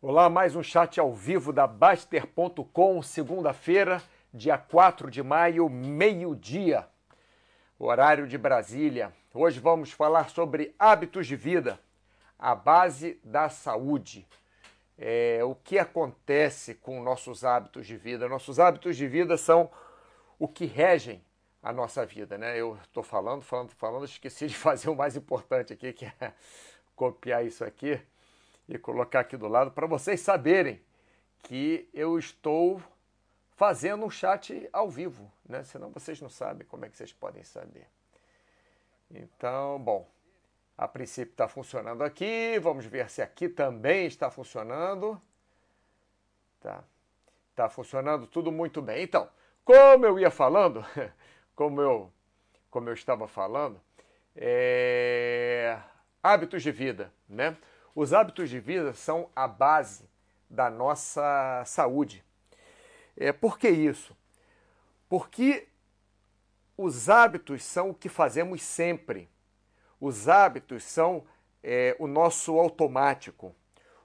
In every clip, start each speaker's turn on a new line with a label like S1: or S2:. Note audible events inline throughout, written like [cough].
S1: Olá, mais um chat ao vivo da Baster.com, segunda-feira, dia 4 de maio, meio-dia, horário de Brasília. Hoje vamos falar sobre hábitos de vida, a base da saúde. É, o que acontece com nossos hábitos de vida? Nossos hábitos de vida são o que regem a nossa vida, né? Eu estou falando, falando, falando, esqueci de [laughs] fazer o mais importante aqui, que é copiar isso aqui e colocar aqui do lado para vocês saberem que eu estou fazendo um chat ao vivo, né? Senão vocês não sabem como é que vocês podem saber. Então, bom, a princípio está funcionando aqui. Vamos ver se aqui também está funcionando. Tá, tá funcionando tudo muito bem. Então, como eu ia falando, [laughs] como eu, como eu estava falando, é... hábitos de vida, né? Os hábitos de vida são a base da nossa saúde. É, por que isso? Porque os hábitos são o que fazemos sempre. Os hábitos são é, o nosso automático.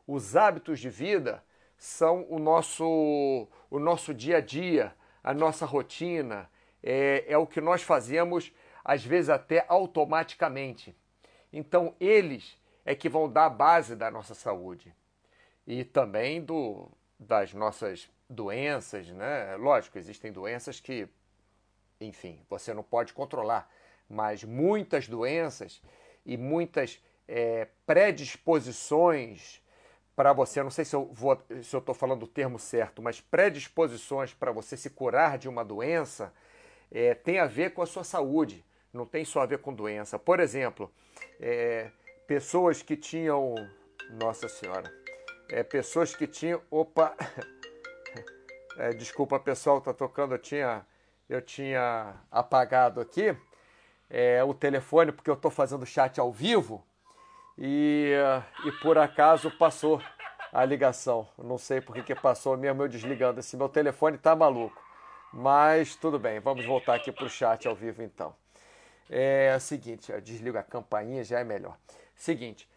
S1: Os hábitos de vida são o nosso, o nosso dia a dia, a nossa rotina. É, é o que nós fazemos, às vezes até automaticamente. Então, eles é que vão dar a base da nossa saúde e também do, das nossas doenças, né? Lógico, existem doenças que, enfim, você não pode controlar, mas muitas doenças e muitas é, predisposições para você, não sei se eu vou, se eu estou falando o termo certo, mas predisposições para você se curar de uma doença é, tem a ver com a sua saúde, não tem só a ver com doença. Por exemplo, é, pessoas que tinham. Nossa Senhora. É, pessoas que tinham. Opa! [laughs] É, desculpa, pessoal, tá tocando. Eu tinha, eu tinha apagado aqui é, o telefone porque eu estou fazendo chat ao vivo e, e por acaso passou a ligação. Não sei por que, que passou mesmo eu desligando. Esse meu telefone tá maluco. Mas tudo bem, vamos voltar aqui para o chat ao vivo então. É o seguinte, desliga a campainha, já é melhor. Seguinte,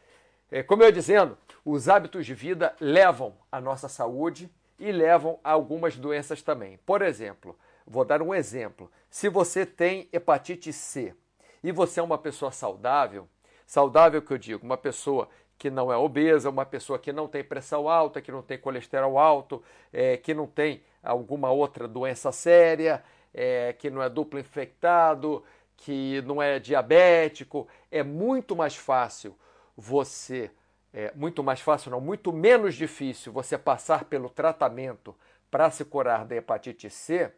S1: é, como eu ia dizendo, os hábitos de vida levam à nossa saúde e levam a algumas doenças também. Por exemplo, vou dar um exemplo. Se você tem hepatite C e você é uma pessoa saudável, saudável que eu digo, uma pessoa que não é obesa, uma pessoa que não tem pressão alta, que não tem colesterol alto, é, que não tem alguma outra doença séria, é, que não é duplo infectado, que não é diabético, é muito mais fácil você, é, muito mais fácil não, muito menos difícil você passar pelo tratamento para se curar da hepatite C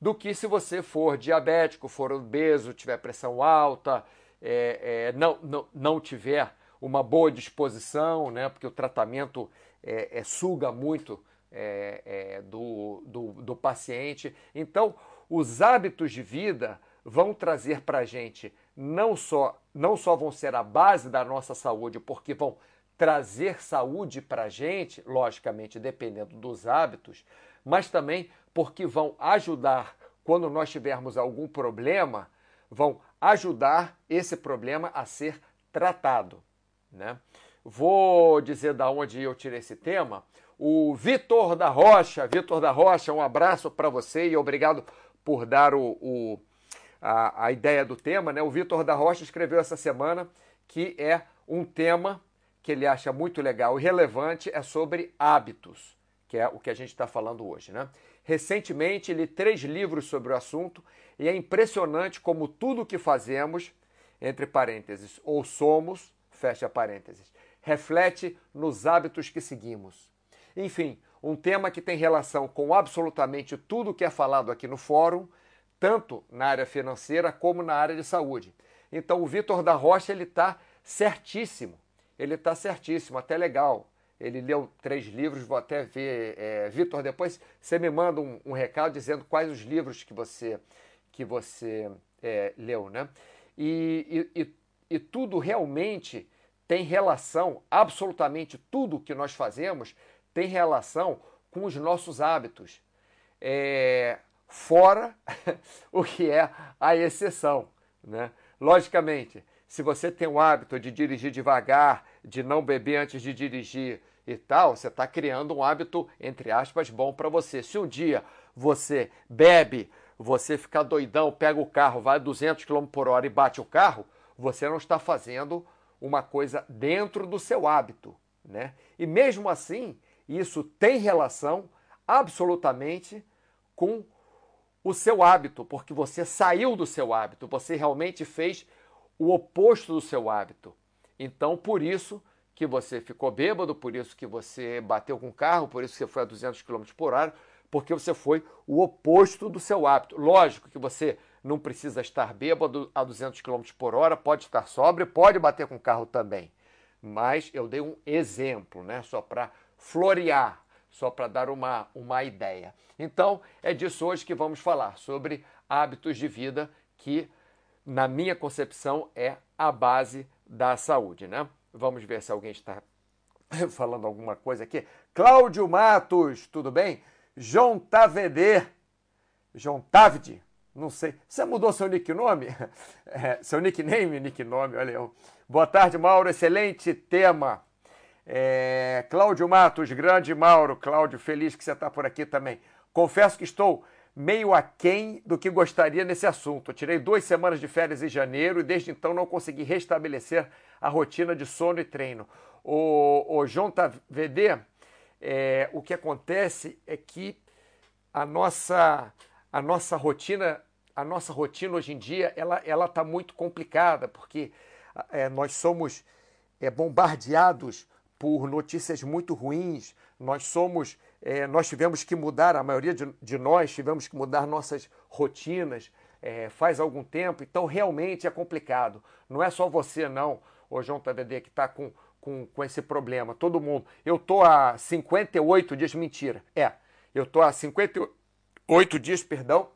S1: do que se você for diabético, for obeso, tiver pressão alta, é, é, não, não, não tiver uma boa disposição, né, porque o tratamento é, é suga muito é, é, do, do, do paciente. Então, os hábitos de vida vão trazer para a gente não só, não só vão ser a base da nossa saúde, porque vão trazer saúde para a gente, logicamente dependendo dos hábitos, mas também porque vão ajudar quando nós tivermos algum problema, vão ajudar esse problema a ser tratado. Né? Vou dizer da onde eu tirei esse tema. O Vitor da Rocha, Vitor da Rocha, um abraço para você e obrigado por dar o, o a, a ideia do tema, né? O Vitor da Rocha escreveu essa semana que é um tema que ele acha muito legal e relevante, é sobre hábitos, que é o que a gente está falando hoje, né? Recentemente li três livros sobre o assunto e é impressionante como tudo que fazemos, entre parênteses, ou somos, fecha parênteses, reflete nos hábitos que seguimos. Enfim, um tema que tem relação com absolutamente tudo que é falado aqui no fórum, tanto na área financeira como na área de saúde. Então o Vitor da Rocha ele está certíssimo, ele está certíssimo, até legal. Ele leu três livros, vou até ver. É, Vitor, depois você me manda um, um, recado dizendo quais os livros que você que você é, leu, né? E, e, e tudo realmente tem relação, absolutamente tudo que nós fazemos tem relação com os nossos hábitos. É, fora [laughs] o que é a exceção. Né? Logicamente, se você tem o hábito de dirigir devagar, de não beber antes de dirigir e tal, você está criando um hábito, entre aspas, bom para você. Se um dia você bebe, você fica doidão, pega o carro, vai a 200 km por hora e bate o carro, você não está fazendo uma coisa dentro do seu hábito. Né? E mesmo assim, isso tem relação absolutamente com o seu hábito, porque você saiu do seu hábito, você realmente fez o oposto do seu hábito. Então, por isso que você ficou bêbado, por isso que você bateu com o carro, por isso que você foi a 200 km por hora, porque você foi o oposto do seu hábito. Lógico que você não precisa estar bêbado a 200 km por hora, pode estar sóbrio, pode bater com o carro também. Mas eu dei um exemplo, né? Só para florear, só para dar uma, uma ideia. Então, é disso hoje que vamos falar, sobre hábitos de vida que na minha concepção, é a base da saúde, né? Vamos ver se alguém está [laughs] falando alguma coisa aqui. Cláudio Matos, tudo bem? João Tavede, João Tavide, não sei. Você mudou seu nickname? [laughs] É, seu nickname, nickname, olha eu. Boa tarde, Mauro, excelente tema. É, Cláudio Matos, grande Mauro. Cláudio, feliz que você está por aqui também. Confesso que estou meio aquém do que gostaria nesse assunto. Tirei duas semanas de férias em janeiro e desde então não consegui restabelecer a rotina de sono e treino. O, o João VD, é, o que acontece é que a nossa, a nossa rotina a nossa rotina hoje em dia ela ela está muito complicada porque é, nós somos é, bombardeados por notícias muito ruins nós somos é, nós tivemos que mudar, a maioria de, de, nós tivemos que mudar nossas rotinas é, faz algum tempo, então realmente é complicado. Não é só você, não, o João TVD, que está com, com, com esse problema, todo mundo. Eu estou há 58 dias, mentira, é, eu estou há 58 dias, perdão,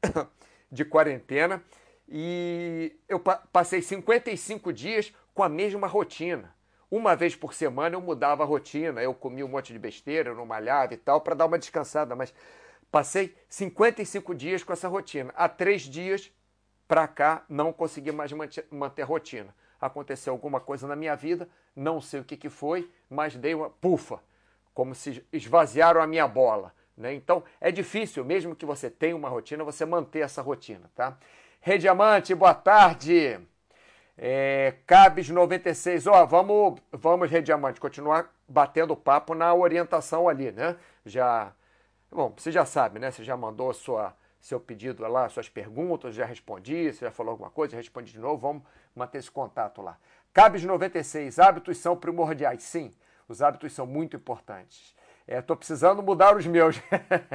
S1: [coughs] de quarentena e eu passei 55 dias com a mesma rotina. Uma vez por semana eu mudava a rotina, eu comia um monte de besteira, eu não malhava e tal, para dar uma descansada, mas passei 55 dias com essa rotina. Há três dias para cá não consegui mais manter a rotina. Aconteceu alguma coisa na minha vida, não sei o que, que foi, mas dei uma pufa, como se esvaziaram a minha bola. Né? Então é difícil, mesmo que você tenha uma rotina, você manter essa rotina. Tá? Rediamante, boa tarde. É, Cabes 96, ó, vamos, vamos, Rediamante, continuar batendo papo na orientação ali, né? Já, bom, você já sabe, né? Você já mandou sua, seu pedido lá, suas perguntas, já respondi, você já falou alguma coisa, já respondi de novo, vamos manter esse contato lá. Cabes 96, hábitos são primordiais, sim, os hábitos são muito importantes. Estou é, precisando mudar os meus.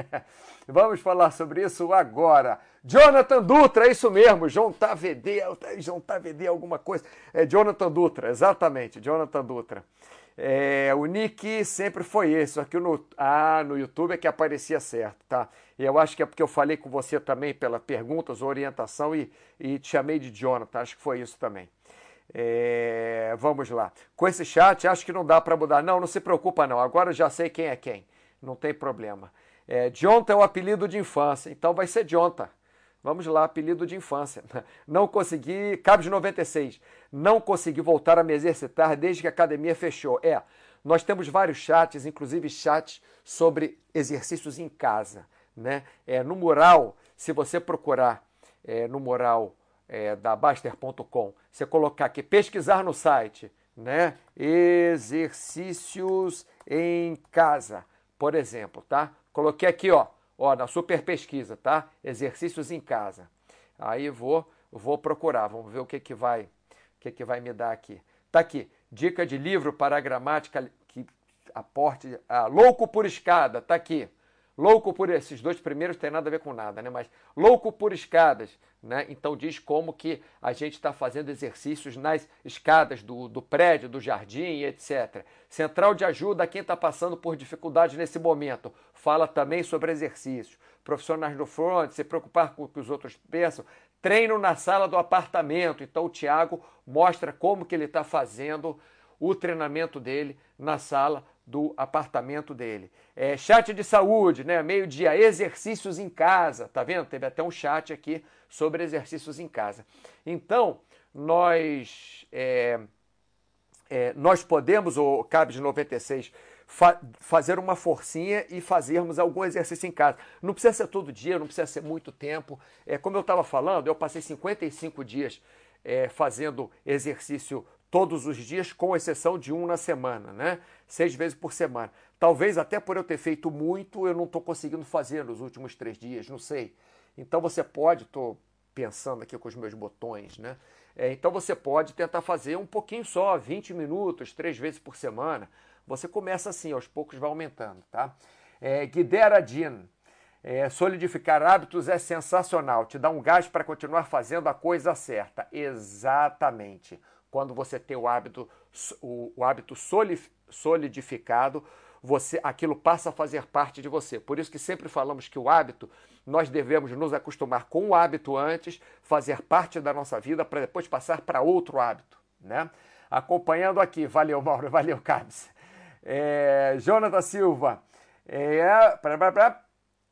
S1: [laughs] Vamos falar sobre isso agora. Jonathan Dutra, é isso mesmo. João Tavd, João Tavd alguma coisa. É Jonathan Dutra, exatamente, Jonathan Dutra. É, o nick sempre foi esse, aqui no, ah, no YouTube é que aparecia certo, tá? E eu acho que é porque eu falei com você também pela perguntas, orientação e, e te chamei de Jonathan, acho que foi isso também. É, vamos lá. Com esse chat, acho que não dá para mudar. Não, não se preocupa não. Agora eu já sei quem é quem. Não tem problema. É, Jonta é o apelido de infância, então vai ser Jonta. Vamos lá, apelido de infância. [laughs] Não consegui, Cabo de 96, não consegui voltar a me exercitar desde que a academia fechou. É, nós temos vários chats, inclusive chats sobre exercícios em casa. Né? É, no mural, se você procurar é, no mural é, da Baster.com, você colocar aqui, pesquisar no site, né? Exercícios em casa, por exemplo, tá? Coloquei aqui, ó, ó, na super pesquisa, tá? Exercícios em casa. Aí vou, vou procurar, vamos ver o que que vai, o que que vai me dar aqui. Tá aqui, dica de livro para a gramática que aporte, ah, louco por escada, tá aqui. Louco por esses dois primeiros tem nada a ver com nada, né? Mas louco por escadas, né? Então diz como que a gente está fazendo exercícios nas escadas do, do prédio, do jardim, etc. Central de ajuda a quem está passando por dificuldades nesse momento. Fala também sobre exercícios. Profissionais do front, se preocupar com o que os outros pensam. Treino na sala do apartamento. Então o Tiago mostra como que ele está fazendo o treinamento dele na sala do apartamento dele. É, chat de saúde, né? Meio-dia, exercícios em casa. Tá vendo? Teve até um chat aqui sobre exercícios em casa. Então, nós, é, é, nós podemos, o CAB de 96, fa fazer uma forcinha e fazermos algum exercício em casa. Não precisa ser todo dia, não precisa ser muito tempo. É, como eu estava falando, eu passei 55 dias é, fazendo exercício todos os dias, com exceção de um na semana, né? Seis vezes por semana. Talvez até por eu ter feito muito, eu não estou conseguindo fazer nos últimos três dias, não sei. Então você pode, estou pensando aqui com os meus botões, né? É, então você pode tentar fazer um pouquinho só, 20 minutos, três vezes por semana. Você começa assim, aos poucos vai aumentando, tá? É, Guidera Jean. É, solidificar hábitos é sensacional, te dá um gás para continuar fazendo a coisa certa. Exatamente. Quando você tem o hábito, o, o hábito solidificado, você, aquilo passa a fazer parte de você. Por isso que sempre falamos que o hábito, nós devemos nos acostumar com o hábito antes, fazer parte da nossa vida, para depois passar para outro hábito. Né? Acompanhando aqui, valeu Mauro, [laughs] valeu Cabs. É, Jonathan Silva, é, pra, pra, pra.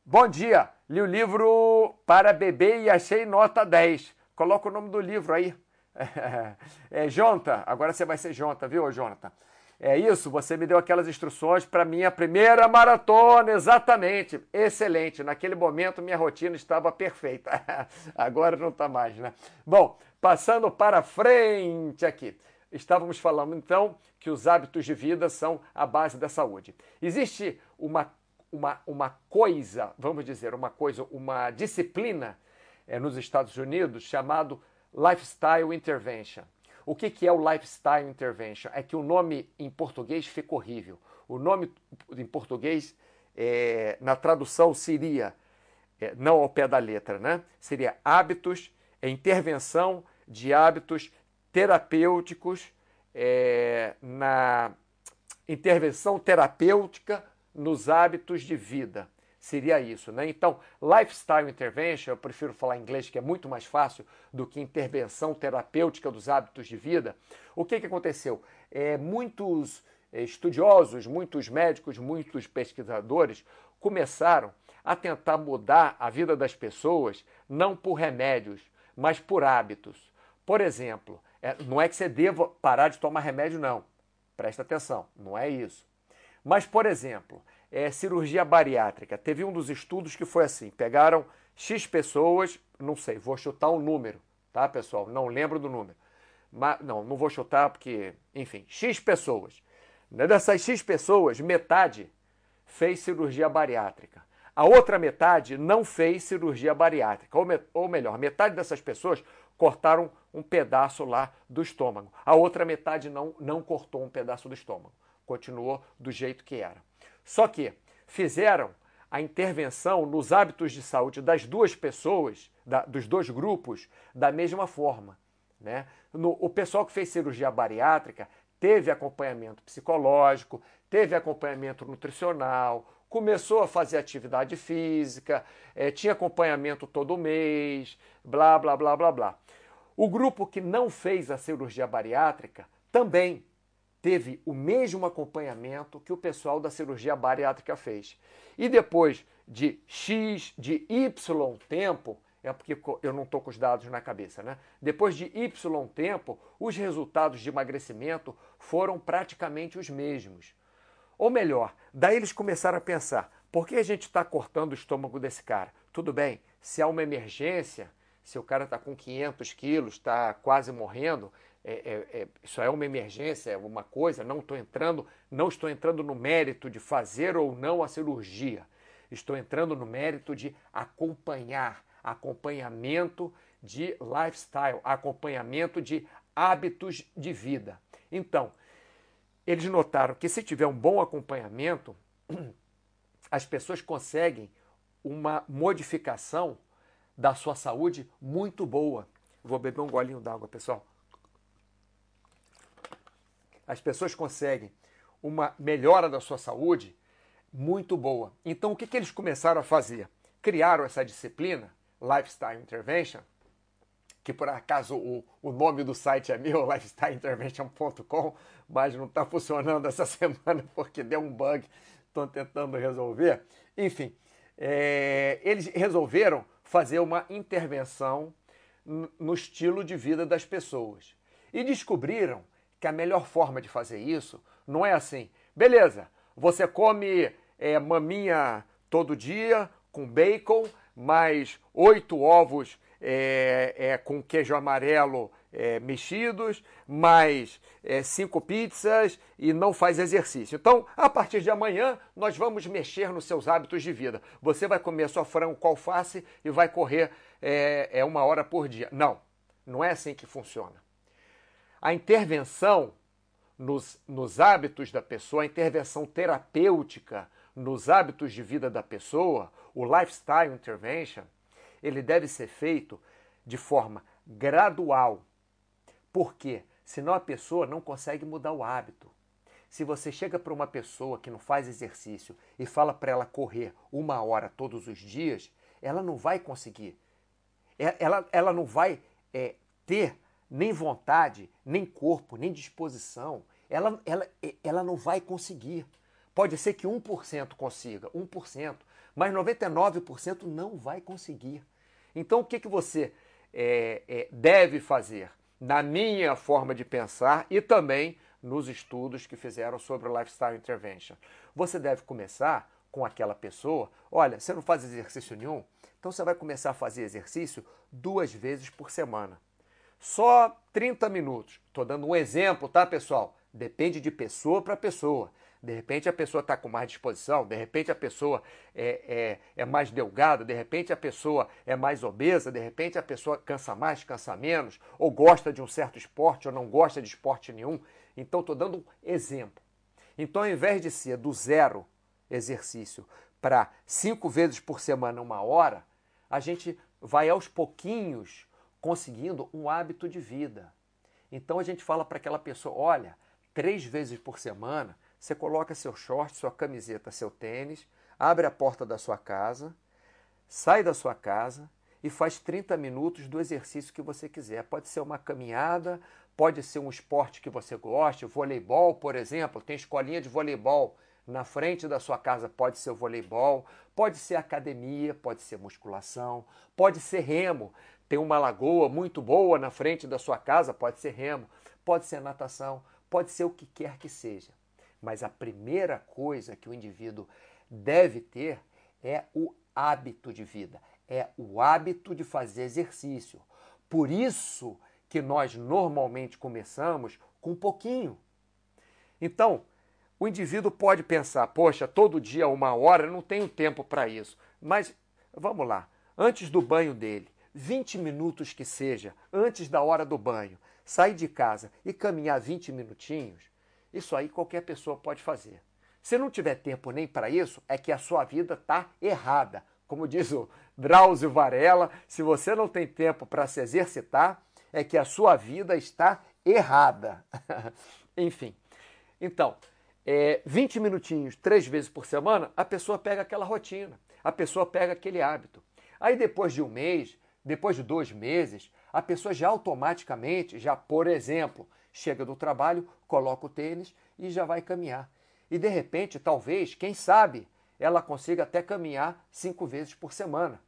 S1: bom dia, li o livro para beber e achei nota 10. Coloca o nome do livro aí. É, [laughs] é Jonathan, agora você vai ser Jonathan, viu, Jonathan? É isso, você me deu aquelas instruções para minha primeira maratona, exatamente. Excelente. Naquele momento minha rotina estava perfeita. [laughs] Agora não está mais, né? Bom, passando para frente aqui. Estávamos falando então que os hábitos de vida são a base da saúde. Existe uma, uma, uma coisa, vamos dizer, uma coisa, uma disciplina é, nos Estados Unidos chamado Lifestyle Intervention. O que, que é o Lifestyle Intervention? É que o nome em português fica horrível. O nome em português, é, na tradução, seria, é, não ao pé da letra, né? Seria hábitos, é, intervenção de hábitos terapêuticos é, na intervenção terapêutica nos hábitos de vida. Seria isso, né? Então, lifestyle intervention, eu prefiro falar em inglês que é muito mais fácil do que intervenção terapêutica dos hábitos de vida. O que, que aconteceu? É, muitos é, estudiosos, muitos médicos, muitos pesquisadores começaram a tentar mudar a vida das pessoas não por remédios, mas por hábitos. Por exemplo, é, não é que você deva parar de tomar remédio, não. Presta atenção, não é isso. Mas, por exemplo, é, cirurgia bariátrica. Teve um dos estudos que foi assim: pegaram X pessoas, não sei, vou chutar um número, tá, pessoal? Não lembro do número. Mas, não, não vou chutar porque, enfim, X pessoas. Dessas X pessoas, metade fez cirurgia bariátrica. A outra metade não fez cirurgia bariátrica. Ou, me, ou melhor, metade dessas pessoas cortaram um pedaço lá do estômago. A outra metade não, não cortou um pedaço do estômago. Continuou do jeito que era. Só que fizeram a intervenção nos hábitos de saúde das duas pessoas, da, dos dois grupos, da mesma forma. Né? No, o pessoal que fez cirurgia bariátrica teve acompanhamento psicológico, teve acompanhamento nutricional, começou a fazer atividade física, é, tinha acompanhamento todo mês, blá, blá, blá, blá, blá. O grupo que não fez a cirurgia bariátrica também teve o mesmo acompanhamento que o pessoal da cirurgia bariátrica fez. E depois de X, de Y tempo, é porque eu não estou com os dados na cabeça, né? Depois de Y tempo, os resultados de emagrecimento foram praticamente os mesmos. Ou melhor, daí eles começaram a pensar: por que a gente está cortando o estômago desse cara? Tudo bem, se há uma emergência, se o cara está com 500 quilos, está quase morrendo, é, é, é, isso é uma emergência, é uma coisa. Não estou entrando, não estou entrando no mérito de fazer ou não a cirurgia. Estou entrando no mérito de acompanhar, acompanhamento de lifestyle, acompanhamento de hábitos de vida. Então, eles notaram que se tiver um bom acompanhamento, [clears throat] as pessoas conseguem uma modificação da sua saúde muito boa. Vou beber um golinho d'água, pessoal. As pessoas conseguem uma melhora da sua saúde muito boa. Então, o que, que eles começaram a fazer? Criaram essa disciplina, Lifestyle Intervention, que por acaso o, o nome do site é meu, [laughs] lifestyleintervention.com, mas não está funcionando essa [laughs] semana porque deu um bug, estou tentando resolver. Enfim, é, eles resolveram fazer uma intervenção no estilo de vida das pessoas. E descobriram que a melhor forma de fazer isso não é assim, beleza, você come é, maminha todo dia com bacon, mais oito ovos é, é, com queijo amarelo é, mexidos, mais é, cinco pizzas e não faz exercício. Então, a partir de amanhã, nós vamos mexer nos seus hábitos de vida. Você vai comer só frango com alface e vai correr é, é uma hora por dia. Não, não é assim que funciona. A intervenção nos, nos hábitos da pessoa, a intervenção terapêutica nos hábitos de vida da pessoa, o lifestyle intervention, ele deve ser feito de forma gradual. Por quê? Senão a pessoa não consegue mudar o hábito. Se você chega para uma pessoa que não faz exercício e fala para ela correr uma hora todos os dias, ela não vai conseguir. É, ela, ela não vai é, ter nem vontade, nem corpo, nem disposição. Ela, ela, ela não vai conseguir. Pode ser que 1% consiga, 1%, mas 99% não vai conseguir. Então, o que, que você é, é, deve fazer? Na minha forma de pensar e também nos estudos que fizeram sobre o Lifestyle Intervention. Você deve começar com aquela pessoa. Olha, você não faz exercício nenhum? Então você vai começar a fazer exercício duas vezes por semana. Só 30 minutos. Estou dando um exemplo, tá, pessoal? Depende de pessoa para pessoa. De repente a pessoa está com mais disposição, de repente a pessoa é, é, é, mais delgada, de repente a pessoa é mais obesa, de repente a pessoa cansa mais, cansa menos, ou gosta de um certo esporte ou não gosta de esporte nenhum. Então estou dando um exemplo. Então ao invés de ser do zero exercício para cinco vezes por semana, uma hora, a gente vai aos pouquinhos conseguindo um hábito de vida. Então a gente fala para aquela pessoa: olha, três vezes por semana você coloca seu short, sua camiseta, seu tênis, abre a porta da sua casa, sai da sua casa e faz 30 minutos do exercício que você quiser. Pode ser uma caminhada, pode ser um esporte que você goste, voleibol, por exemplo, tem escolinha de voleibol na frente da sua casa, pode ser o voleibol, pode ser academia, pode ser musculação, pode ser remo. Tem uma lagoa muito boa na frente da sua casa, pode ser remo, pode ser natação, pode ser o que quer que seja. Mas a primeira coisa que o indivíduo deve ter é o hábito de vida, é o hábito de fazer exercício. Por isso que nós normalmente começamos com um pouquinho. Então, o indivíduo pode pensar: poxa, todo dia uma hora, não tenho tempo para isso. Mas vamos lá, antes do banho dele, 20 minutos que seja, antes da hora do banho, sair de casa e caminhar 20 minutinhos, isso aí qualquer pessoa pode fazer. Se não tiver tempo nem para isso, é que a sua vida está errada. Como diz o Drauzio Varela, se você não tem tempo para se exercitar, é que a sua vida está errada. [laughs] Enfim. Então, é, 20 minutinhos, três vezes por semana, a pessoa pega aquela rotina, a pessoa pega aquele hábito. Aí depois de um mês, depois de dois meses, a pessoa já automaticamente, já por exemplo, chega do trabalho, coloca o tênis e já vai caminhar. E de repente, talvez, quem sabe, ela consiga até caminhar cinco vezes por semana.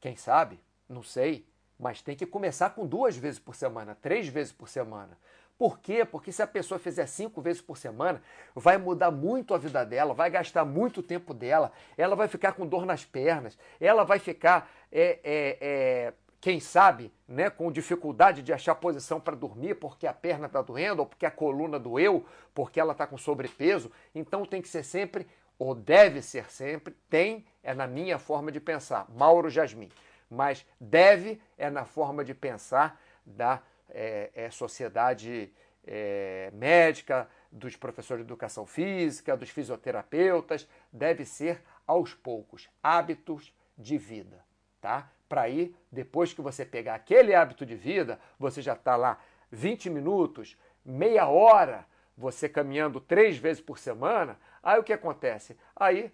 S1: Quem sabe? Não sei. Mas tem que começar com duas vezes por semana, três vezes por semana. Por quê? Porque se a pessoa fizer cinco vezes por semana, vai mudar muito a vida dela, vai gastar muito tempo dela, ela vai ficar com dor nas pernas, ela vai ficar é, é, é quem sabe, né, com dificuldade de achar posição para dormir porque a perna está doendo ou porque a coluna doeu, porque ela está com sobrepeso. Então tem que ser sempre, ou deve ser sempre, tem é na minha forma de pensar, Mauro Jasmin, mas deve é na forma de pensar da é, é, sociedade é, médica, dos professores de educação física, dos fisioterapeutas, deve ser aos poucos, hábitos de vida, tá? para ir, depois que você pegar aquele hábito de vida, você já está lá 20 minutos, meia hora, você caminhando três vezes por semana, aí o que acontece? Aí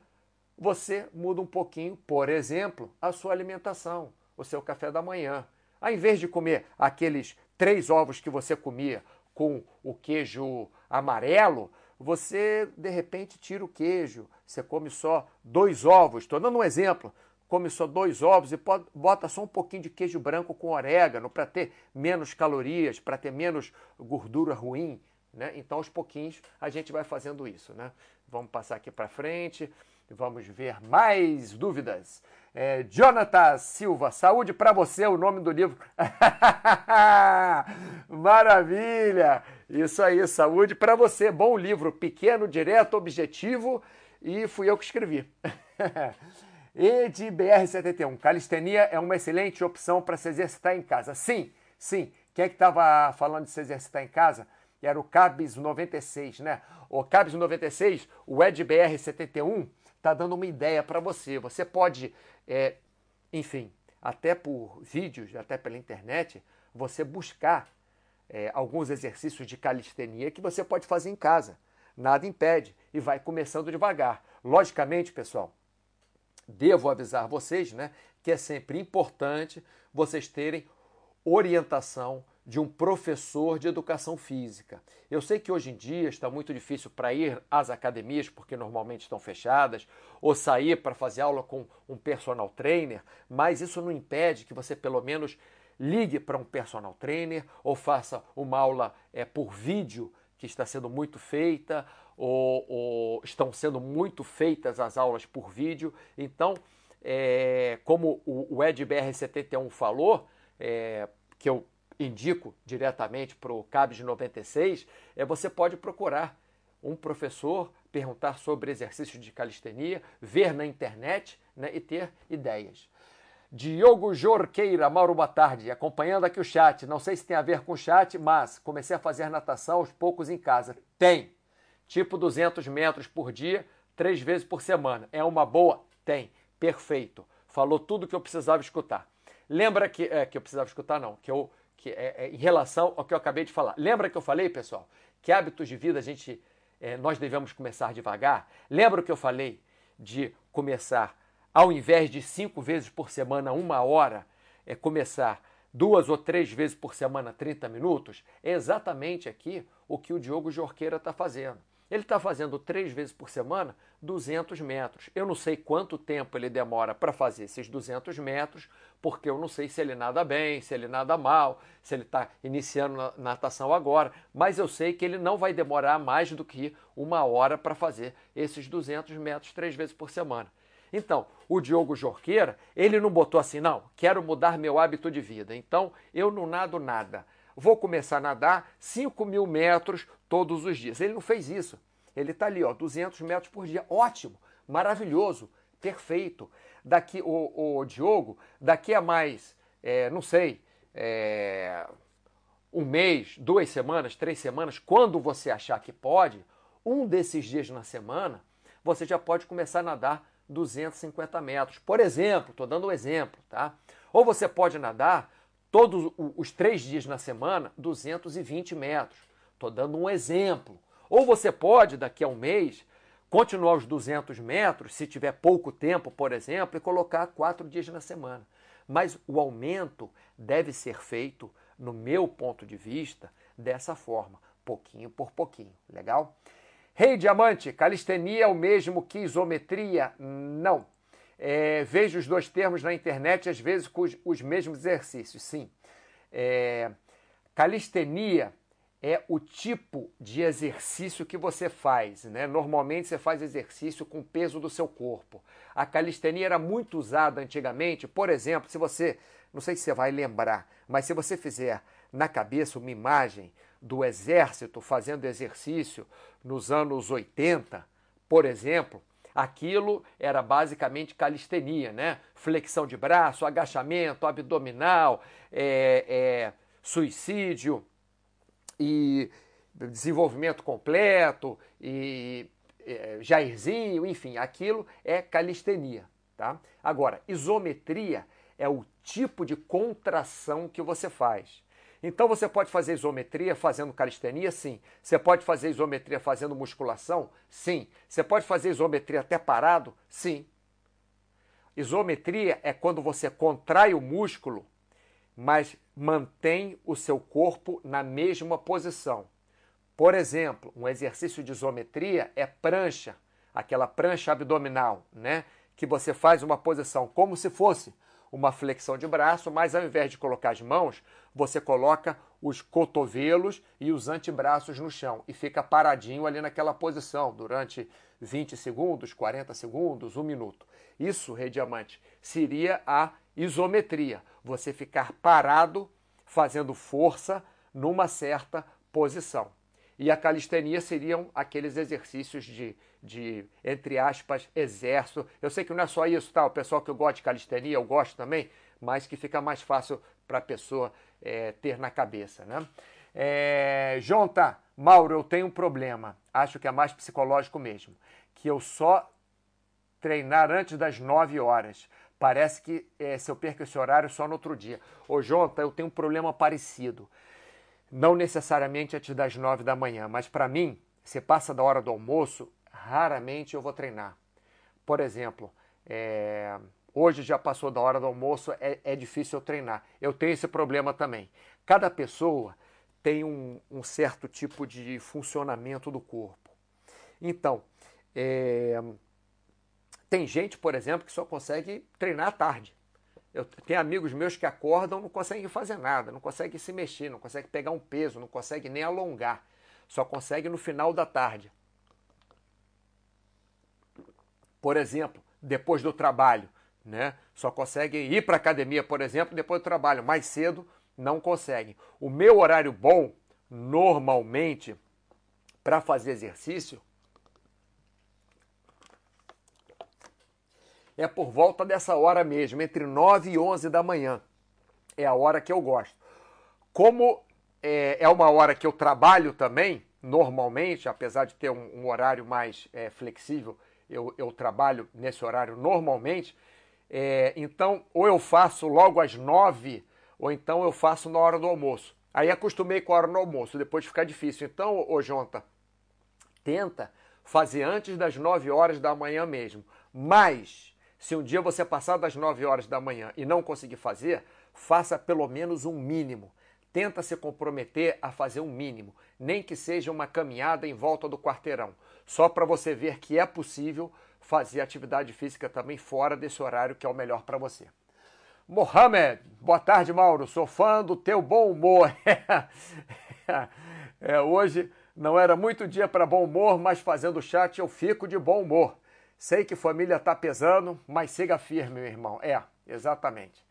S1: você muda um pouquinho, por exemplo, a sua alimentação, o seu café da manhã. Ao invés de comer aqueles três ovos que você comia com o queijo amarelo, você de repente tira o queijo, você come só dois ovos. Estou dando um exemplo come só dois ovos e bota só um pouquinho de queijo branco com orégano para ter menos calorias, para ter menos gordura ruim. Né? Então, aos pouquinhos, a gente vai fazendo isso. Né? Vamos passar aqui para frente, vamos ver mais dúvidas. É, Jonathan Silva, saúde para você, o nome do livro. [laughs] Maravilha! Isso aí, saúde para você. Bom livro, pequeno, direto, objetivo e fui eu que escrevi. [laughs] e de BR-71, calistenia é uma excelente opção para se exercitar em casa. Sim, sim. Quem é que estava falando de se exercitar em casa? Era o Cabs 96, né? O Cabs 96, o EdBR 71, está dando uma ideia para você. Você pode é, enfim, até por vídeos, até pela internet, você buscar é, alguns exercícios de calistenia que você pode fazer em casa. Nada impede e vai começando devagar. Logicamente, pessoal, devo avisar vocês né, que é sempre importante vocês terem orientação de um professor de educação física. Eu sei que hoje em dia está muito difícil para ir às academias, porque normalmente estão fechadas, ou sair para fazer aula com um personal trainer, mas isso não impede que você pelo menos ligue para um personal trainer ou faça uma aula é, por vídeo, que está sendo muito feita, ou, ou estão sendo muito feitas as aulas por vídeo. Então, é, como o, o EdBR71 falou, é, que eu indico diretamente para o CABS 96, é você pode procurar um professor, perguntar sobre exercício de calistenia, ver na internet né, e ter ideias. Diogo Jorqueira, Mauro, boa tarde. Acompanhando aqui o chat. Não sei se tem a ver com o chat, mas comecei a fazer natação aos poucos em casa. Tem. Tipo 200 metros por dia, três vezes por semana. É uma boa? Tem. Perfeito. Falou tudo que eu precisava escutar. Lembra que. É, que eu precisava escutar, não. Que eu que é, é, em relação ao que eu acabei de falar. Lembra que eu falei, pessoal, que hábitos de vida a gente é, nós devemos começar devagar? Lembra que eu falei de começar, ao invés de cinco vezes por semana, uma hora, é começar duas ou três vezes por semana, 30 minutos? É exatamente aqui o que o Diogo Jorqueira está fazendo. Ele está fazendo três vezes por semana 200 metros. Eu não sei quanto tempo ele demora para fazer esses 200 metros, porque eu não sei se ele nada bem, se ele nada mal, se ele está iniciando na natação agora, mas eu sei que ele não vai demorar mais do que uma hora para fazer esses 200 metros três vezes por semana. Então, o Diogo Jorqueira, ele não botou assim, não, quero mudar meu hábito de vida, então eu não nado nada vou começar a nadar 5 mil metros todos os dias. Ele não fez isso. Ele está ali, ó, 200 metros por dia. Ótimo, maravilhoso, perfeito. Daqui, o, o Diogo, daqui a mais, é, não sei, é, um mês, duas semanas, três semanas, quando você achar que pode, um desses dias na semana, você já pode começar a nadar 250 metros. Por exemplo, estou dando um exemplo, tá? Ou você pode nadar todos os três dias na semana, 220 metros. Estou dando um exemplo. Ou você pode, daqui a um mês, continuar os 200 metros, se tiver pouco tempo, por exemplo, e colocar quatro dias na semana. Mas o aumento deve ser feito, no meu ponto de vista, dessa forma, pouquinho por pouquinho. Legal? Rei hey, Diamante, calistenia é o mesmo que isometria? Não. É, vejo os dois termos na internet, às vezes com os, os mesmos exercícios, sim. É, calistenia é o tipo de exercício que você faz. Né? Normalmente você faz exercício com o peso do seu corpo. A calistenia era muito usada antigamente, por exemplo, se você, não sei se você vai lembrar, mas se você fizer na cabeça uma imagem do exército fazendo exercício nos anos 80, por exemplo, Aquilo era basicamente calistenia, né? Flexão de braço, agachamento, abdominal, é, é, suicídio e desenvolvimento completo e é, jairzinho, enfim, aquilo é calistenia, tá? Agora, isometria é o tipo de contração que você faz. Então você pode fazer isometria fazendo calistenia? Sim. Você pode fazer isometria fazendo musculação? Sim. Você pode fazer isometria até parado? Sim. Isometria é quando você contrai o músculo, mas mantém o seu corpo na mesma posição. Por exemplo, um exercício de isometria é prancha, aquela prancha abdominal, né? que você faz uma posição como se fosse uma flexão de braço, mas ao invés de colocar as mãos, você coloca os cotovelos e os antebraços no chão e fica paradinho ali naquela posição durante 20 segundos, 40 segundos, um minuto. Isso, Rei Diamante, seria a isometria. Você ficar parado fazendo força numa certa posição. E a calistenia seriam aqueles exercícios de, de, entre aspas, exército. Eu sei que não é só isso, tá? O pessoal que gosta de calistenia, eu gosto também, mas que fica mais fácil para a pessoa é, ter na cabeça, né? É, Jonta, Mauro, eu tenho um problema. Acho que é mais psicológico mesmo. Que eu só treinar antes das 9 horas. Parece que é, se eu perco esse horário só no outro dia. Ô, Jonta, eu tenho um problema parecido não necessariamente antes das nove da manhã, mas para mim, se passa da hora do almoço, raramente eu vou treinar. Por exemplo, é, hoje já passou da hora do almoço, é, é, difícil eu treinar. Eu tenho esse problema também. Cada pessoa tem um, um certo tipo de funcionamento do corpo. Então, é, tem gente, por exemplo, que só consegue treinar à tarde. Eu tenho amigos meus que acordam, não conseguem fazer nada, não conseguem se mexer, não conseguem pegar um peso, não conseguem nem alongar. Só conseguem no final da tarde. Por exemplo, depois do trabalho, né? Só conseguem ir para a academia, por exemplo, depois do trabalho. Mais cedo não conseguem. O meu horário bom, normalmente, para fazer exercício, é por volta dessa hora mesmo, entre 9 e 11 da manhã. É a hora que eu gosto. Como é, é uma hora que eu trabalho também, normalmente, apesar de ter um, horário mais é, flexível, eu, eu, trabalho nesse horário normalmente. É, então, ou eu faço logo às 9, ou então eu faço na hora do almoço. Aí acostumei com a hora do almoço, depois fica difícil. Então, ô Jonta, tenta fazer antes das 9 horas da manhã mesmo. Mas se um dia você passar das 9 horas da manhã e não conseguir fazer, faça pelo menos um mínimo. Tenta se comprometer a fazer um mínimo, nem que seja uma caminhada em volta do quarteirão, só para você ver que é possível fazer atividade física também fora desse horário que é o melhor para você. Mohamed, boa tarde, Mauro. Sou fã do teu bom humor. [laughs] é, hoje não era muito dia para bom humor, mas fazendo chat eu fico de bom humor. Sei que família está pesando, mas siga firme, meu irmão. É, exatamente.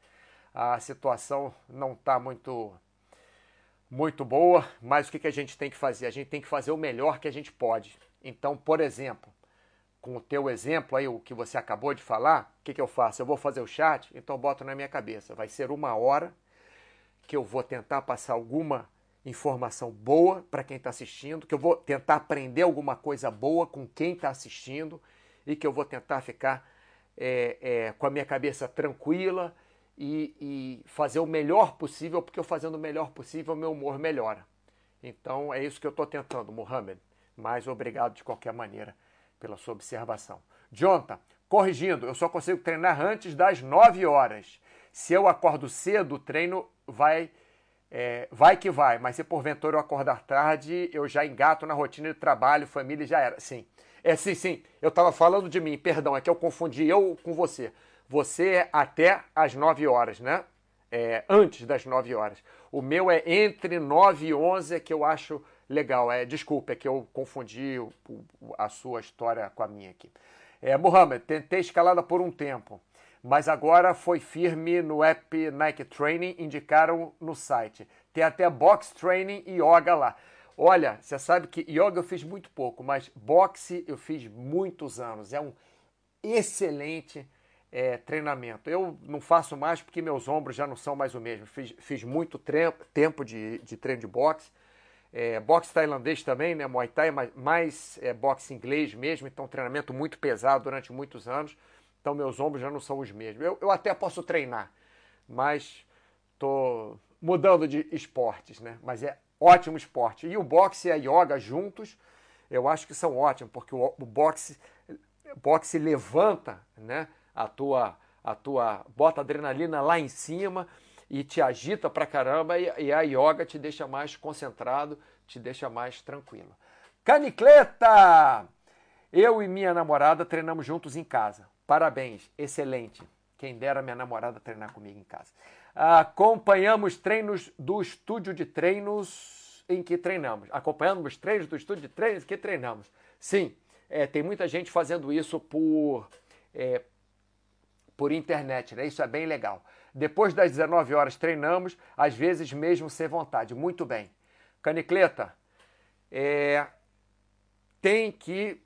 S1: A situação não está muito muito boa, mas o que, que a gente tem que fazer? A gente tem que fazer o melhor que a gente pode. Então, por exemplo, com o teu exemplo aí, o que você acabou de falar, o que, que eu faço? Eu vou fazer o chat, então boto na minha cabeça. Vai ser uma hora que eu vou tentar passar alguma informação boa para quem está assistindo, que eu vou tentar aprender alguma coisa boa com quem está assistindo e que eu vou tentar ficar é, é, com a minha cabeça tranquila e, e, fazer o melhor possível, porque eu fazendo o melhor possível, meu humor melhora. Então é isso que eu estou tentando, Mohamed. Mas obrigado de qualquer maneira pela sua observação. Jonathan, corrigindo, eu só consigo treinar antes das 9 horas. Se eu acordo cedo, o treino vai. É, vai que vai, mas se porventura eu acordar tarde, eu já engato na rotina de trabalho, família já era. Sim, é, sim, sim. Eu estava falando de mim, perdão, é que eu confundi eu com você. Você é até as 9 horas, né? É, antes das 9 horas. O meu é entre 9 e 11, é que eu acho legal. É, desculpa, é que eu confundi o, o, a sua história com a minha aqui. É, Mohamed, tentei escalada por um tempo, mas agora foi firme no app Nike Training, indicaram no site. Tem até box training e yoga lá. Olha, você sabe que yoga eu fiz muito pouco, mas boxe eu fiz muitos anos. É um excelente é, treinamento. Eu não faço mais porque meus ombros já não são mais o mesmo. Fiz, fiz muito tempo de, de treino de boxe. É, boxe tailandês também, né? Muay Thai, mas mais é, boxe inglês mesmo. Então, treinamento muito pesado durante muitos anos. Então, meus ombros já não são os mesmos. Eu, eu até posso treinar, mas estou mudando de esportes, né? Mas é ótimo esporte. E o boxe e a yoga juntos, eu acho que são ótimos, porque o, o boxe, boxe levanta né, a, tua, a tua. bota adrenalina lá em cima e te agita pra caramba, e, e a yoga te deixa mais concentrado, te deixa mais tranquilo. Canicleta! Eu e minha namorada treinamos juntos em casa. Parabéns, excelente. Quem dera minha namorada treinar comigo em casa. Acompanhamos treinos do estúdio de treinos em que treinamos. Acompanhamos treinos do estúdio de treinos que treinamos. Sim, é, tem muita gente fazendo isso por, é, por internet, né? Isso é bem legal. Depois das 19 horas treinamos, às vezes mesmo sem vontade. Muito bem. Canicleta, é, tem que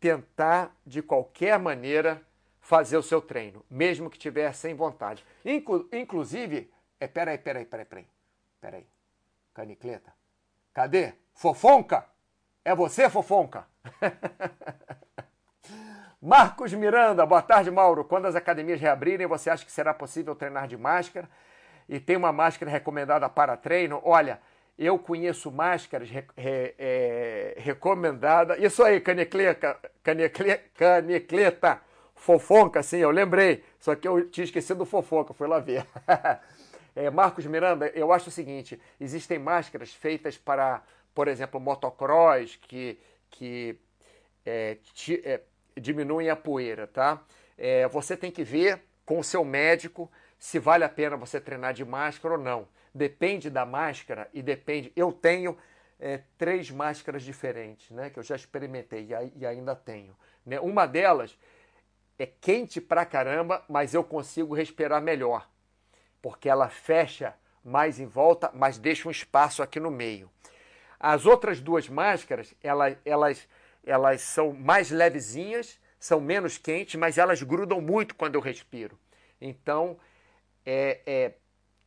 S1: tentar de qualquer maneira fazer o seu treino, mesmo que tiver sem vontade. Inclu inclusive, é, peraí, peraí, peraí, peraí, peraí. Canicleta, cadê? Fofonca? É você, Fofonca? [laughs] Marcos Miranda, boa tarde, Mauro. Quando as academias reabrirem, você acha que será possível treinar de máscara? E tem uma máscara recomendada para treino? Olha, eu conheço máscaras re, re, é, recomendadas. Isso aí, canecleta, canecleta, canecleta, fofonca, sim, eu lembrei. Só que eu tinha esquecido do fofoca, fui lá ver. [laughs] é, Marcos Miranda, eu acho o seguinte: existem máscaras feitas para, por exemplo, motocross, que, que é, ti, é, diminuem a poeira, tá? É, você tem que ver com o seu médico se vale a pena você treinar de máscara ou não. Depende da máscara e depende. Eu tenho é, três máscaras diferentes, né? Que eu já experimentei e, e ainda tenho. Né? Uma delas é quente pra caramba, mas eu consigo respirar melhor, porque ela fecha mais em volta, mas deixa um espaço aqui no meio. As outras duas máscaras, elas, elas elas são mais levezinhas, são menos quentes, mas elas grudam muito quando eu respiro. Então, é, é,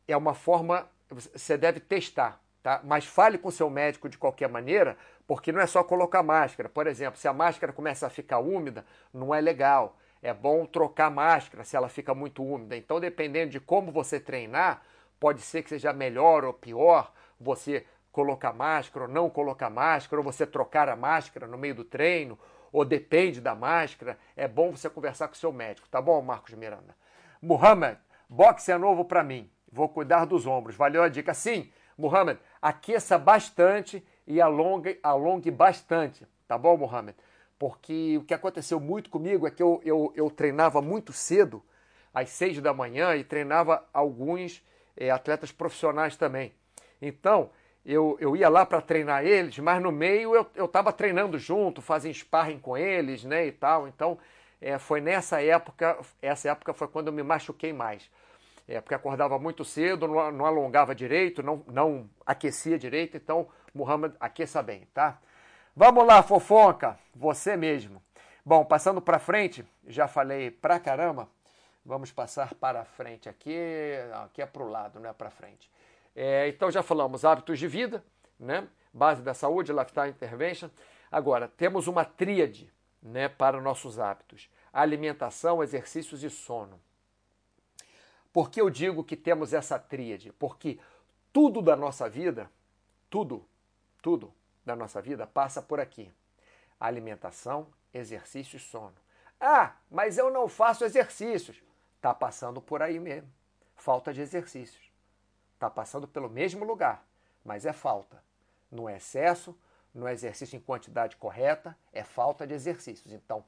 S1: é uma forma, você deve testar, tá? Mas fale com seu médico de qualquer maneira, porque não é só colocar máscara. Por exemplo, se a máscara começa a ficar úmida, não é legal. É bom trocar máscara se ela fica muito úmida. Então, dependendo de como você treinar, pode ser que seja melhor ou pior você colocar máscara ou não colocar máscara, ou você trocar a máscara no meio do treino, ou depende da máscara, é bom você conversar com o seu médico, tá bom, Marcos Miranda? Muhammad, boxe é novo para mim, vou cuidar dos ombros, valeu a dica? Sim, Muhammad, aqueça bastante e alongue, alongue bastante, tá bom, Muhammad? Porque o que aconteceu muito comigo é que eu, eu, eu treinava muito cedo, às seis da manhã, e treinava alguns é, atletas profissionais também. Então, eu, eu ia lá para treinar eles, mas no meio eu estava treinando junto, fazendo sparring com eles, né, e tal. Então, é, foi nessa época, essa época foi quando eu me machuquei mais. É, porque acordava muito cedo, não, não alongava direito, não, não aquecia direito, então, Muhammad, aqueça bem, tá? Vamos lá, fofoca, você mesmo. Bom, passando para frente, já falei pra caramba, vamos passar para frente aqui, aqui é para o lado, não é para frente. É, então já falamos hábitos de vida, né? base da saúde, lifestyle intervention. Agora, temos uma tríade né, para nossos hábitos: alimentação, exercícios e sono. Por que eu digo que temos essa tríade? Porque tudo da nossa vida, tudo, tudo da nossa vida passa por aqui: alimentação, exercício e sono. Ah, mas eu não faço exercícios. Está passando por aí mesmo. Falta de exercícios. Está passando pelo mesmo lugar, mas é falta. No excesso, no exercício em quantidade correta, é falta de exercícios. Então,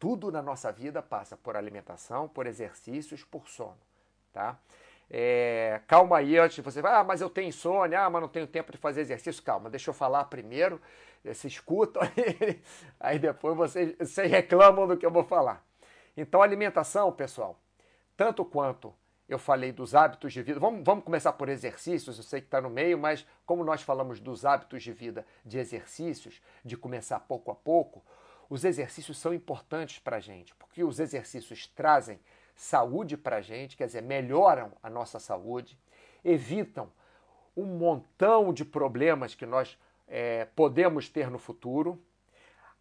S1: tudo na nossa vida passa por alimentação, por exercícios, por sono. Tá? É, calma aí antes de você falar, ah, mas eu tenho insônia, ah, mas não tenho tempo de fazer exercício. Calma, deixa eu falar primeiro, se escutam, [laughs] aí, aí depois vocês, vocês reclamam do que eu vou falar. Então, alimentação, pessoal, tanto quanto eu falei dos hábitos de vida. Vamos, vamos começar por exercícios, eu sei que está no meio, mas como nós falamos dos hábitos de vida, de exercícios, de começar pouco a pouco, os exercícios são importantes para a gente, porque os exercícios trazem saúde para a gente, quer dizer, melhoram a nossa saúde, evitam um montão de problemas que nós é, podemos ter no futuro,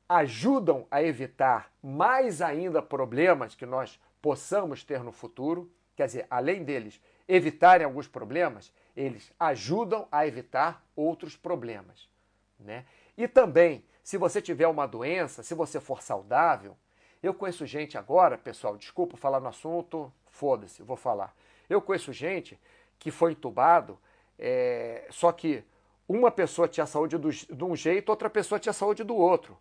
S1: ajudam a evitar mais ainda problemas que nós possamos ter no futuro quer dizer, além deles evitarem alguns problemas, eles ajudam a evitar outros problemas. Né? E também, se você tiver uma doença, se você for saudável, eu conheço gente agora, pessoal, desculpa falar no assunto, foda-se, vou falar. Eu conheço gente que foi entubado, é, só que uma pessoa tinha saúde do, de um jeito, outra pessoa tinha saúde do outro.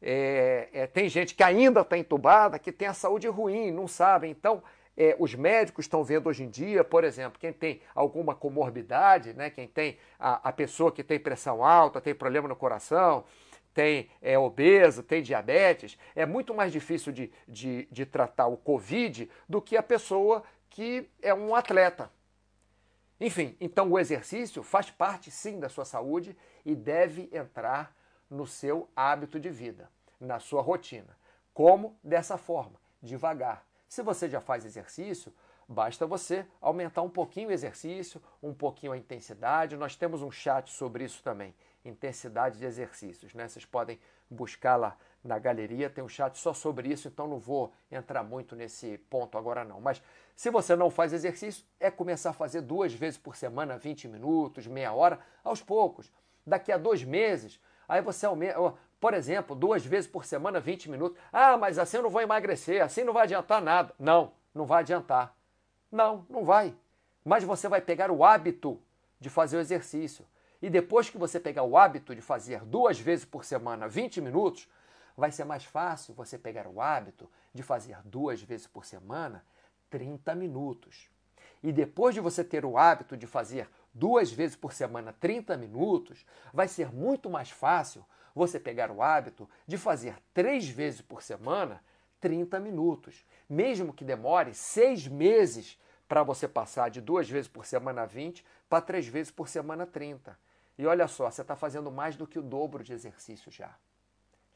S1: é, é, tem gente que ainda está entubada, que tem a saúde ruim, não sabe. Então, é, os médicos estão vendo hoje em dia, por exemplo, quem tem alguma comorbidade, né, quem tem a, a pessoa que tem pressão alta, tem problema no coração, tem é, obeso, tem diabetes, é muito mais difícil de, de, de tratar o Covid do que a pessoa que é um atleta. Enfim, então o exercício faz parte sim da sua saúde e deve entrar no seu hábito de vida, na sua rotina. Como? Dessa forma, devagar se você já faz exercício, basta você aumentar um pouquinho o exercício, um pouquinho a intensidade. Nós temos um chat sobre isso também, intensidade de exercícios, né? Vocês podem buscar lá na galeria, tem um chat só sobre isso, então não vou entrar muito nesse ponto agora não. Mas se você não faz exercício, é começar a fazer duas vezes por semana, 20 minutos, meia hora, aos poucos. Daqui a dois meses, aí você aumenta, por exemplo, duas vezes por semana, 20 minutos. Ah, mas assim eu não vou emagrecer, assim não vai adiantar nada. Não, não vai adiantar. Não, não vai. Mas você vai pegar o hábito de fazer o exercício. E depois que você pegar o hábito de fazer duas vezes por semana, 20 minutos, vai ser mais fácil você pegar o hábito de fazer duas vezes por semana, 30 minutos. E depois de você ter o hábito de fazer duas vezes por semana, 30 minutos, vai ser muito mais fácil você pegar o hábito de fazer três vezes por semana 30 minutos. Mesmo que demore seis meses para você passar de duas vezes por semana 20 para três vezes por semana 30. E olha só, você está fazendo mais do que o dobro de exercício já.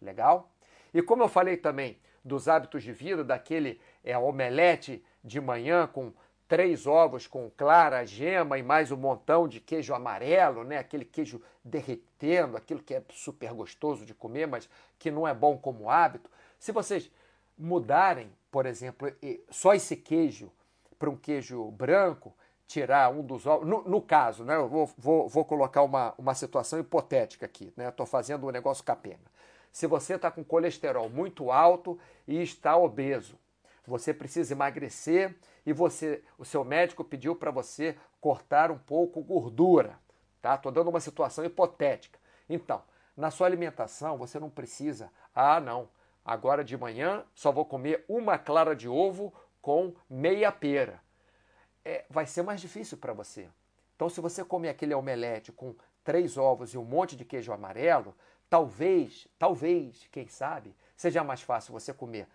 S1: Legal? E como eu falei também dos hábitos de vida, daquele é, omelete de manhã com três ovos com clara, gema e mais um montão de queijo amarelo, né? Aquele queijo derretendo, aquilo que é super gostoso de comer, mas que não é bom como hábito. Se vocês mudarem, por exemplo, só esse queijo para um queijo branco, tirar um dos ovos. No, no caso, né? Eu vou, vou, vou colocar uma, uma situação hipotética aqui, né? Estou fazendo um negócio capena. Se você está com colesterol muito alto e está obeso, você precisa emagrecer e você, o seu médico pediu para você cortar um pouco gordura, tá? Tô dando uma situação hipotética. Então, na sua alimentação você não precisa, ah, não, agora de manhã só vou comer uma clara de ovo com meia pera. É, vai ser mais difícil para você. Então, se você comer aquele omelete com três ovos e um monte de queijo amarelo, talvez, talvez, quem sabe, seja mais fácil você comer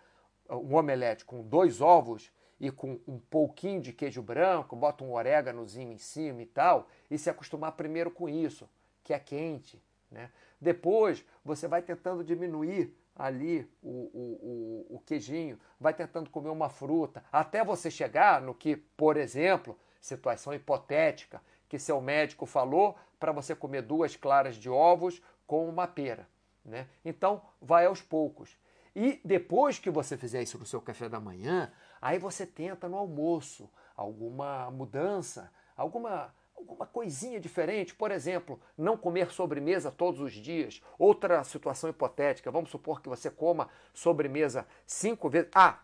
S1: um omelete com dois ovos e com um pouquinho de queijo branco, bota um oréganozinho em cima e tal, e se acostumar primeiro com isso, que é quente. Né? Depois você vai tentando diminuir ali o, o, o, o queijinho, vai tentando comer uma fruta, até você chegar no que, por exemplo, situação hipotética, que seu médico falou para você comer duas claras de ovos com uma pera. Né? Então, vai aos poucos. E depois que você fizer isso no seu café da manhã, aí você tenta no almoço alguma mudança, alguma alguma coisinha diferente, por exemplo, não comer sobremesa todos os dias. Outra situação hipotética, vamos supor que você coma sobremesa cinco vezes. Ah,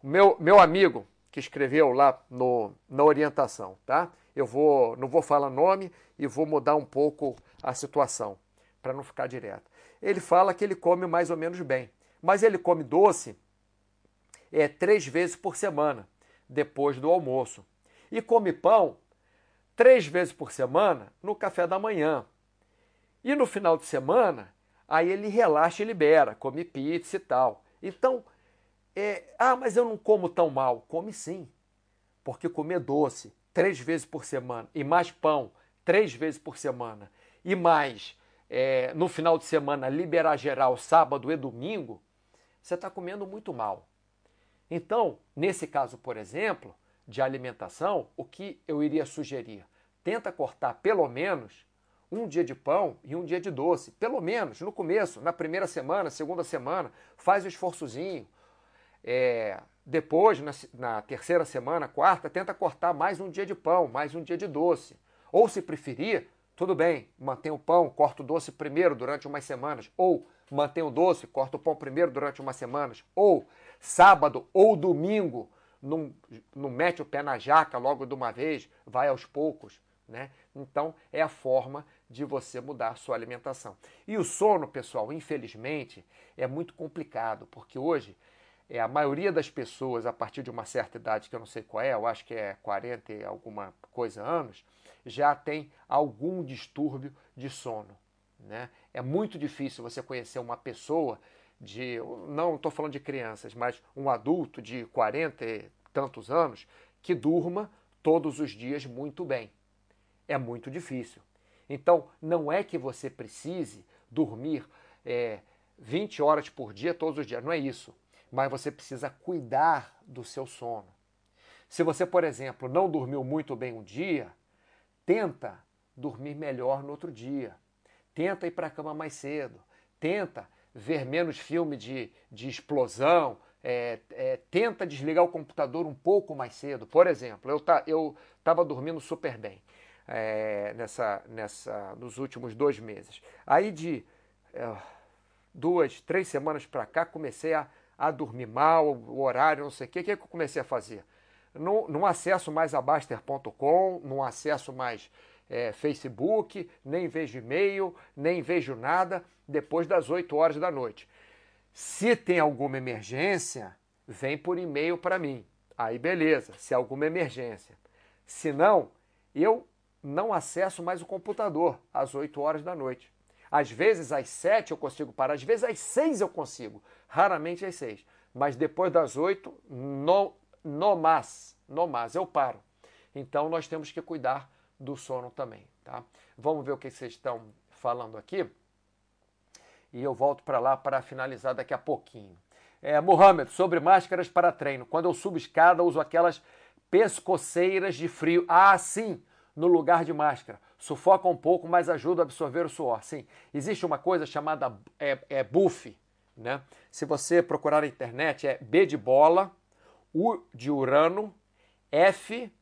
S1: meu, meu amigo que escreveu lá no, na orientação, tá? Eu vou, não vou falar nome e vou mudar um pouco a situação para não ficar direto. Ele fala que ele come mais ou menos bem. Mas ele come doce é, três vezes por semana, depois do almoço. E come pão três vezes por semana no café da manhã. E no final de semana, aí ele relaxa e libera, come pizza e tal. Então, é, ah, mas eu não como tão mal. Come sim. Porque comer doce três vezes por semana e mais pão três vezes por semana e mais é, no final de semana liberar geral sábado e domingo, você está comendo muito mal. Então, nesse caso, por exemplo, de alimentação, o que eu iria sugerir? Tenta cortar pelo menos um dia de pão e um dia de doce. Pelo menos no começo, na primeira semana, segunda semana, faz o esforçozinho. É, depois, na, na terceira semana, quarta, tenta cortar mais um dia de pão, mais um dia de doce. Ou, se preferir, tudo bem, mantém o pão, corta o doce primeiro durante umas semanas. Ou mantém o doce, corta o pão primeiro durante umas semanas, ou sábado ou domingo, não, não mete o pé na jaca logo de uma vez, vai aos poucos. Né? Então é a forma de você mudar a sua alimentação. E o sono, pessoal, infelizmente, é muito complicado, porque hoje é, a maioria das pessoas, a partir de uma certa idade, que eu não sei qual é, eu acho que é 40 e alguma coisa anos, já tem algum distúrbio de sono. Né? É muito difícil você conhecer uma pessoa de, não estou falando de crianças, mas um adulto de 40 e tantos anos que durma todos os dias muito bem. É muito difícil. Então, não é que você precise dormir é, 20 horas por dia todos os dias, não é isso. Mas você precisa cuidar do seu sono. Se você, por exemplo, não dormiu muito bem um dia, tenta dormir melhor no outro dia. Tenta ir para a cama mais cedo. Tenta ver menos filme de, de explosão. É, é, tenta desligar o computador um pouco mais cedo. Por exemplo, eu tá, estava dormindo super bem é, nessa, nessa, nos últimos dois meses. Aí de é, duas, três semanas para cá, comecei a, a dormir mal, o horário, não sei o que. O que, é que eu comecei a fazer? Não, não acesso mais a Baster.com, não acesso mais é, Facebook, nem vejo e-mail, nem vejo nada depois das 8 horas da noite. Se tem alguma emergência, vem por e-mail para mim. Aí beleza, se alguma emergência. Se não, eu não acesso mais o computador às 8 horas da noite. Às vezes às 7 eu consigo parar, às vezes às 6 eu consigo, raramente às 6. Mas depois das 8, no, no mais, no mais, eu paro. Então nós temos que cuidar do sono também, tá? Vamos ver o que vocês estão falando aqui. E eu volto para lá para finalizar daqui a pouquinho. É, Mohamed, sobre máscaras para treino. Quando eu subo escada, uso aquelas pescoceiras de frio. Ah, sim, no lugar de máscara. Sufoca um pouco, mas ajuda a absorver o suor. Sim, existe uma coisa chamada é, é buff, né? Se você procurar na internet, é B de bola, U de Urano, F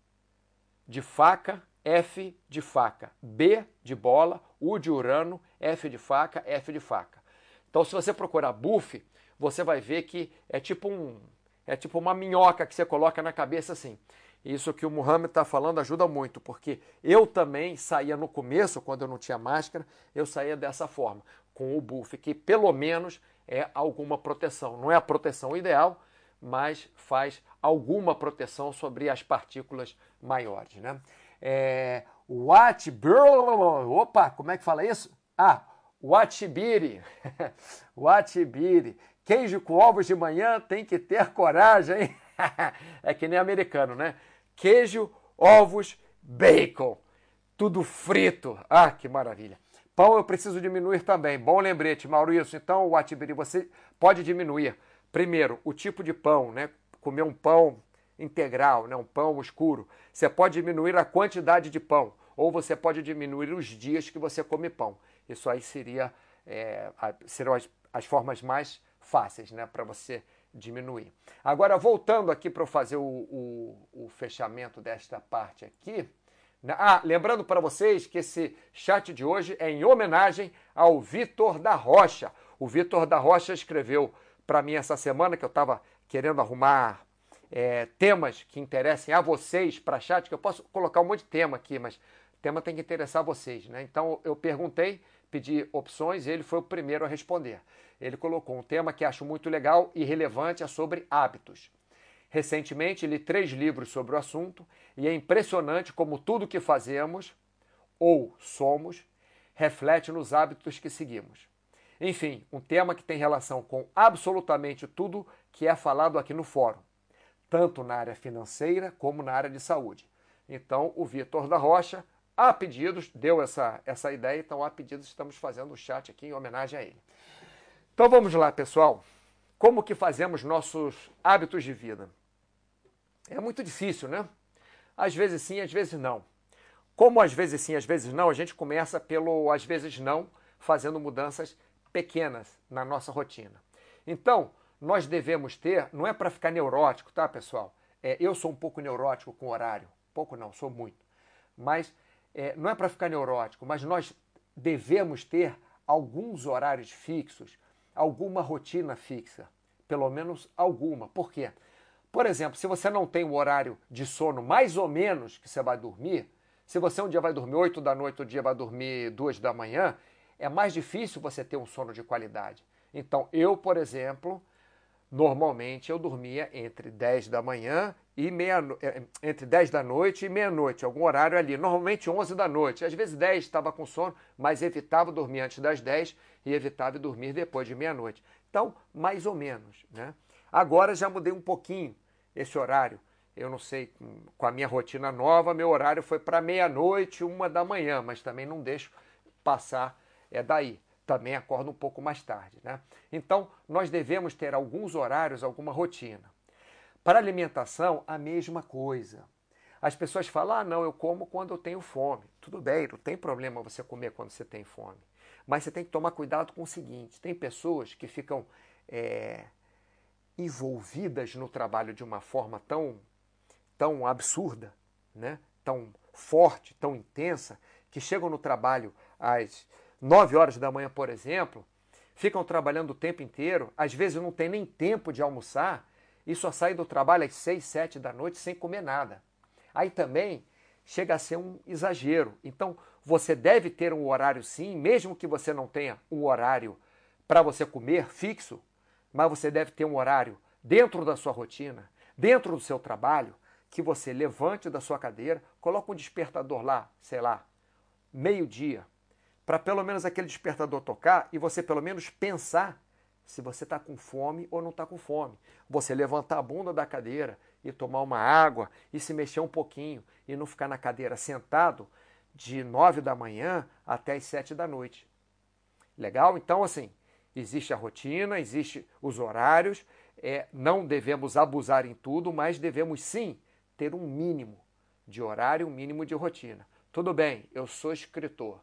S1: de faca, F de faca, B de bola, U de Urano, F de faca, F de faca. Então, se você procurar buff, você vai ver que é tipo um é tipo uma minhoca que você coloca na cabeça assim. Isso que o Muhammad está falando ajuda muito, porque eu também saía no começo, quando eu não tinha máscara, eu saía dessa forma, com o buff, que pelo menos é alguma proteção. Não é a proteção ideal, mas faz alguma proteção sobre as partículas maiores. Né? É, what, opa, como é que fala isso? Ah, Watibiri. [laughs] Watibiri. Queijo com ovos de manhã tem que ter coragem, hein? [laughs] é que nem americano, né? Queijo, ovos, bacon. Tudo frito. Ah, que maravilha. Pão eu preciso diminuir também. Bom lembrete, Maurício. Então, o Atibiri, você pode diminuir. Primeiro, o tipo de pão, né? Comer um pão integral, né? um pão escuro. Você pode diminuir a quantidade de pão. Ou você pode diminuir os dias que você come pão. Isso aí seria, é, serão as, as formas mais fáceis né? para você diminuir. Agora, voltando aqui para eu fazer o, o, o, fechamento desta parte aqui. Né? Ah, lembrando para vocês que esse chat de hoje é em homenagem ao Vitor da Rocha. O Vitor da Rocha escreveu para mim essa semana que eu estava querendo arrumar é, temas que interessem a vocês para chat, que eu posso colocar um monte de tema aqui, mas tema tem que interessar a vocês. Né? Então eu perguntei, pedi opções e ele foi o primeiro a responder ele colocou um tema que acho muito legal e relevante, é sobre hábitos. Recentemente li três livros sobre o assunto e é impressionante como tudo que fazemos ou somos reflete nos hábitos que seguimos. Enfim, um tema que tem relação com absolutamente tudo que é falado aqui no fórum, tanto na área financeira como na área de saúde. Então, o Vitor da Rocha, a pedidos, deu essa, essa ideia, então, a pedidos, estamos fazendo o chat aqui em homenagem a ele. Então vamos lá, pessoal. Como que fazemos nossos hábitos de vida? É muito difícil, né? Às vezes sim, às vezes não. Como às vezes sim, às vezes não, a gente começa pelo às vezes não, fazendo mudanças pequenas na nossa rotina. Então, nós devemos ter, não é para ficar neurótico, tá, pessoal? É, eu sou um pouco neurótico com horário. Pouco não, sou muito. Mas é, não é para ficar neurótico, mas nós devemos ter alguns horários fixos alguma rotina fixa, pelo menos alguma. Por quê? Por exemplo, se você não tem o horário de sono mais ou menos que você vai dormir, Se você um dia vai dormir 8 da noite, outro dia vai dormir 2 da manhã, é mais difícil você ter um sono de qualidade. Então, eu, por exemplo, normalmente eu dormia entre 10 da manhã e meia é, entre 10 da noite e meia-noite, algum horário ali, normalmente 11 da noite. Às vezes 10 estava com sono, mas evitava dormir antes das 10 e evitava dormir depois de meia-noite. Então, mais ou menos, né? Agora já mudei um pouquinho esse horário. Eu não sei, com a minha rotina nova, meu horário foi para meia-noite, uma da manhã, mas também não deixo passar é daí. Também acordo um pouco mais tarde, né? Então, nós devemos ter alguns horários, alguma rotina. Para alimentação, a mesma coisa. As pessoas falam: ah, não, eu como quando eu tenho fome. Tudo bem, não tem problema você comer quando você tem fome. Mas você tem que tomar cuidado com o seguinte: tem pessoas que ficam é, envolvidas no trabalho de uma forma tão, tão absurda, né? tão forte, tão intensa, que chegam no trabalho às 9 horas da manhã, por exemplo, ficam trabalhando o tempo inteiro, às vezes não tem nem tempo de almoçar e só saem do trabalho às 6, 7 da noite sem comer nada. Aí também chega a ser um exagero. Então, você deve ter um horário sim, mesmo que você não tenha um horário para você comer fixo, mas você deve ter um horário dentro da sua rotina, dentro do seu trabalho, que você levante da sua cadeira, coloque um despertador lá, sei lá, meio-dia, para pelo menos aquele despertador tocar e você pelo menos pensar se você está com fome ou não está com fome. Você levantar a bunda da cadeira e tomar uma água e se mexer um pouquinho e não ficar na cadeira sentado de nove da manhã até as sete da noite. Legal? Então, assim, existe a rotina, existe os horários, é, não devemos abusar em tudo, mas devemos sim ter um mínimo de horário, um mínimo de rotina. Tudo bem, eu sou escritor,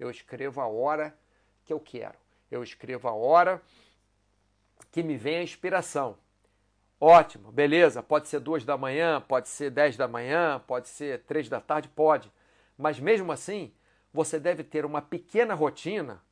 S1: eu escrevo a hora que eu quero, eu escrevo a hora que me vem a inspiração. Ótimo, beleza, pode ser duas da manhã, pode ser dez da manhã, pode ser três da tarde, pode. Mas mesmo assim, você deve ter uma pequena rotina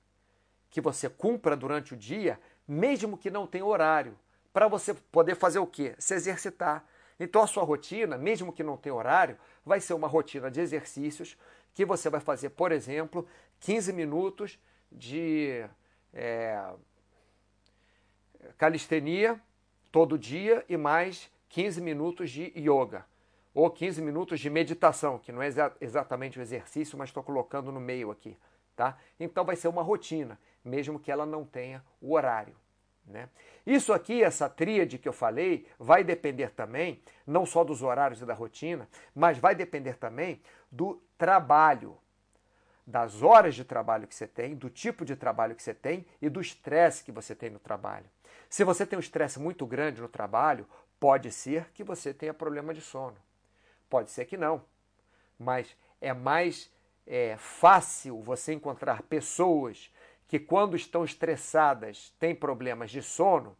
S1: que você cumpra durante o dia, mesmo que não tenha horário, para você poder fazer o quê? Se exercitar. Então a sua rotina, mesmo que não tenha horário, vai ser uma rotina de exercícios que você vai fazer, por exemplo, 15 minutos de é, calistenia todo dia e mais 15 minutos de yoga ou 15 minutos de meditação, que não é exa exatamente o exercício, mas estou colocando no meio aqui, tá? Então vai ser uma rotina, mesmo que ela não tenha o horário. Né? Isso aqui, essa tríade que eu falei, vai depender também, não só dos horários e da rotina, mas vai depender também do trabalho, das horas de trabalho que você tem, do tipo de trabalho que você tem e do estresse que você tem no trabalho. Se você tem um estresse muito grande no trabalho, pode ser que você tenha problema de sono. Pode ser que não, mas é mais é, fácil você encontrar pessoas que, quando estão estressadas, têm problemas de sono,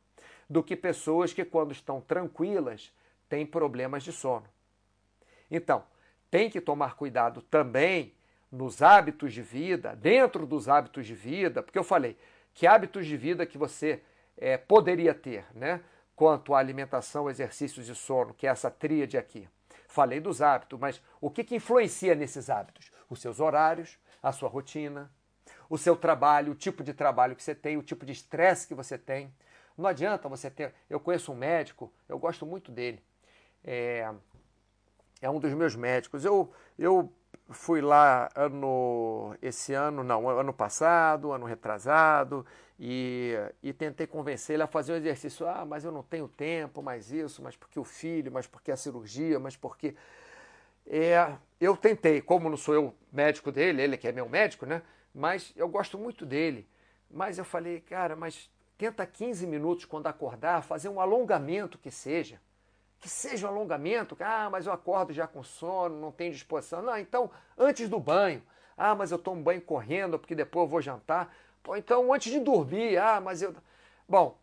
S1: do que pessoas que, quando estão tranquilas, têm problemas de sono. Então, tem que tomar cuidado também nos hábitos de vida, dentro dos hábitos de vida, porque eu falei que hábitos de vida que você é, poderia ter, né? Quanto à alimentação, exercícios e sono, que é essa tríade aqui. Falei dos hábitos, mas o que, que influencia nesses hábitos? Os seus horários, a sua rotina, o seu trabalho, o tipo de trabalho que você tem, o tipo de estresse que você tem. Não adianta você ter. Eu conheço um médico, eu gosto muito dele. É, é um dos meus médicos. Eu, eu fui lá ano esse ano, não, ano passado, ano retrasado, e, e tentei convencer ele a fazer um exercício. Ah, mas eu não tenho tempo, mais isso, mas porque o filho, mas porque a cirurgia, mas porque. É, eu tentei, como não sou eu médico dele, ele que é meu médico, né? Mas eu gosto muito dele. Mas eu falei, cara, mas tenta 15 minutos quando acordar, fazer um alongamento que seja que seja um alongamento. Ah, mas eu acordo já com sono, não tenho disposição. Não, então antes do banho. Ah, mas eu tomo banho correndo porque depois eu vou jantar. Pô, então antes de dormir. Ah, mas eu. Bom,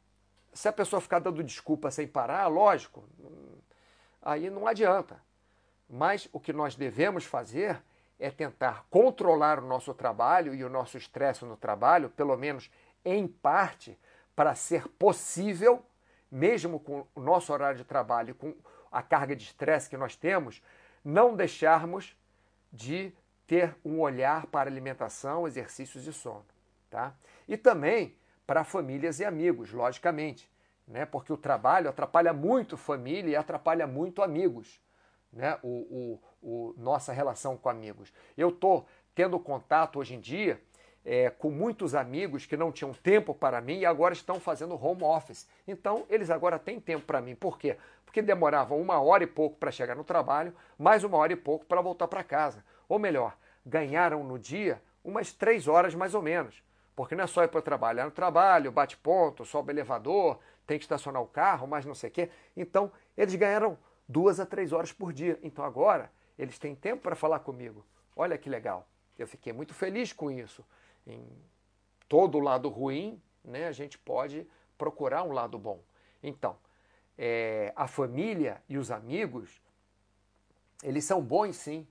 S1: se a pessoa ficar dando desculpa sem parar, lógico, aí não adianta. Mas o que nós devemos fazer é tentar controlar o nosso trabalho e o nosso estresse no trabalho, pelo menos em parte, para ser possível mesmo com o nosso horário de trabalho, com a carga de estresse que nós temos, não deixarmos de ter um olhar para alimentação, exercícios e sono, tá? E também para famílias e amigos, logicamente, né? Porque o trabalho atrapalha muito família e atrapalha muito amigos, né? O, o, o nossa relação com amigos. Eu tô tendo contato hoje em dia é, com muitos amigos que não tinham tempo para mim e agora estão fazendo home office. Então, eles agora têm tempo para mim. Por quê? Porque demoravam uma hora e pouco para chegar no trabalho, mais uma hora e pouco para voltar para casa. Ou melhor, ganharam no dia umas três horas mais ou menos. Porque não é só ir para trabalhar no trabalho, bate ponto, sobe elevador, tem que estacionar o carro, mas não sei o quê. Então, eles ganharam duas a três horas por dia. Então, agora, eles têm tempo para falar comigo. Olha que legal. Eu fiquei muito feliz com isso em todo lado ruim, né, a gente pode procurar um lado bom. Então, é, a família e os amigos, eles são bons sim.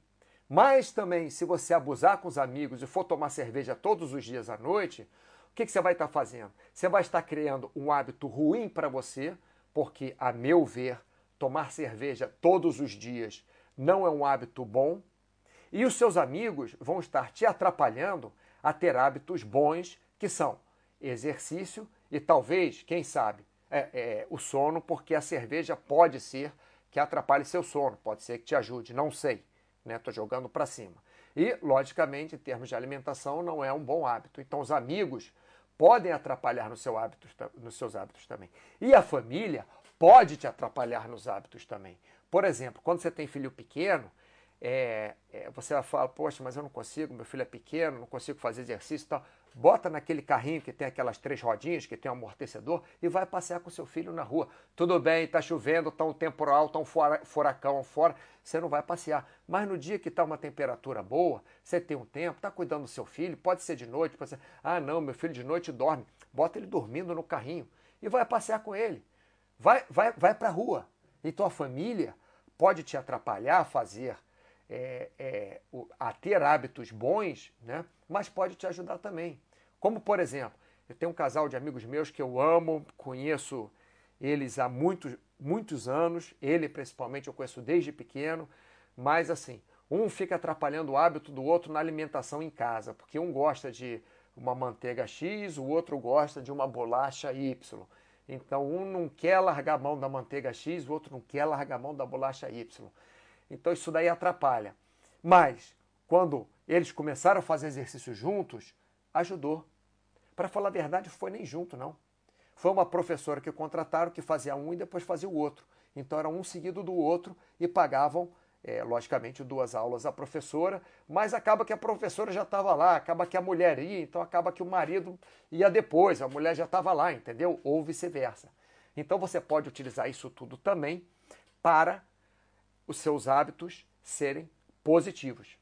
S1: Mas também, se você abusar com os amigos e for tomar cerveja todos os dias à noite, o que, que você vai estar fazendo? Você vai estar criando um hábito ruim para você, porque, a meu ver, tomar cerveja todos os dias não é um hábito bom. E os seus amigos vão estar te atrapalhando a ter hábitos bons, que são exercício e talvez, quem sabe, é, é, o sono, porque a cerveja pode ser que atrapalhe seu sono, pode ser que te ajude, não sei, né? Tô jogando para cima. E, logicamente, em termos de alimentação, não é um bom hábito. Então, os amigos podem atrapalhar no seu hábito, nos seus hábitos também. E a família pode te atrapalhar nos hábitos também. Por exemplo, quando você tem filho pequeno, é, é, você fala, poxa, mas eu não consigo, meu filho é pequeno, não consigo fazer exercício e tal. Bota naquele carrinho que tem aquelas três rodinhas, que tem um amortecedor, e vai passear com seu filho na rua. Tudo bem, está chovendo, está um temporal, está um furacão fora, você não vai passear. Mas no dia que está uma temperatura boa, você tem um tempo, está cuidando do seu filho, pode ser de noite, pode ser, ah não, meu filho de noite dorme. Bota ele dormindo no carrinho e vai passear com ele. Vai, vai, vai para a rua. Então a família pode te atrapalhar a fazer é, é, a ter hábitos bons, né? mas pode te ajudar também. Como, por exemplo, eu tenho um casal de amigos meus que eu amo, conheço eles há muitos, muitos anos, ele principalmente eu conheço desde pequeno, mas assim, um fica atrapalhando o hábito do outro na alimentação em casa, porque um gosta de uma manteiga X, o outro gosta de uma bolacha Y. Então um não quer largar a mão da manteiga X, o outro não quer largar a mão da bolacha Y. Então isso daí atrapalha. Mas quando eles começaram a fazer exercício juntos, ajudou. Para falar a verdade, foi nem junto, não. Foi uma professora que contrataram que fazia um e depois fazia o outro. Então era um seguido do outro e pagavam, é, logicamente, duas aulas à professora, mas acaba que a professora já estava lá, acaba que a mulher ia, então acaba que o marido ia depois, a mulher já estava lá, entendeu? Ou vice-versa. Então você pode utilizar isso tudo também para os seus hábitos serem positivos.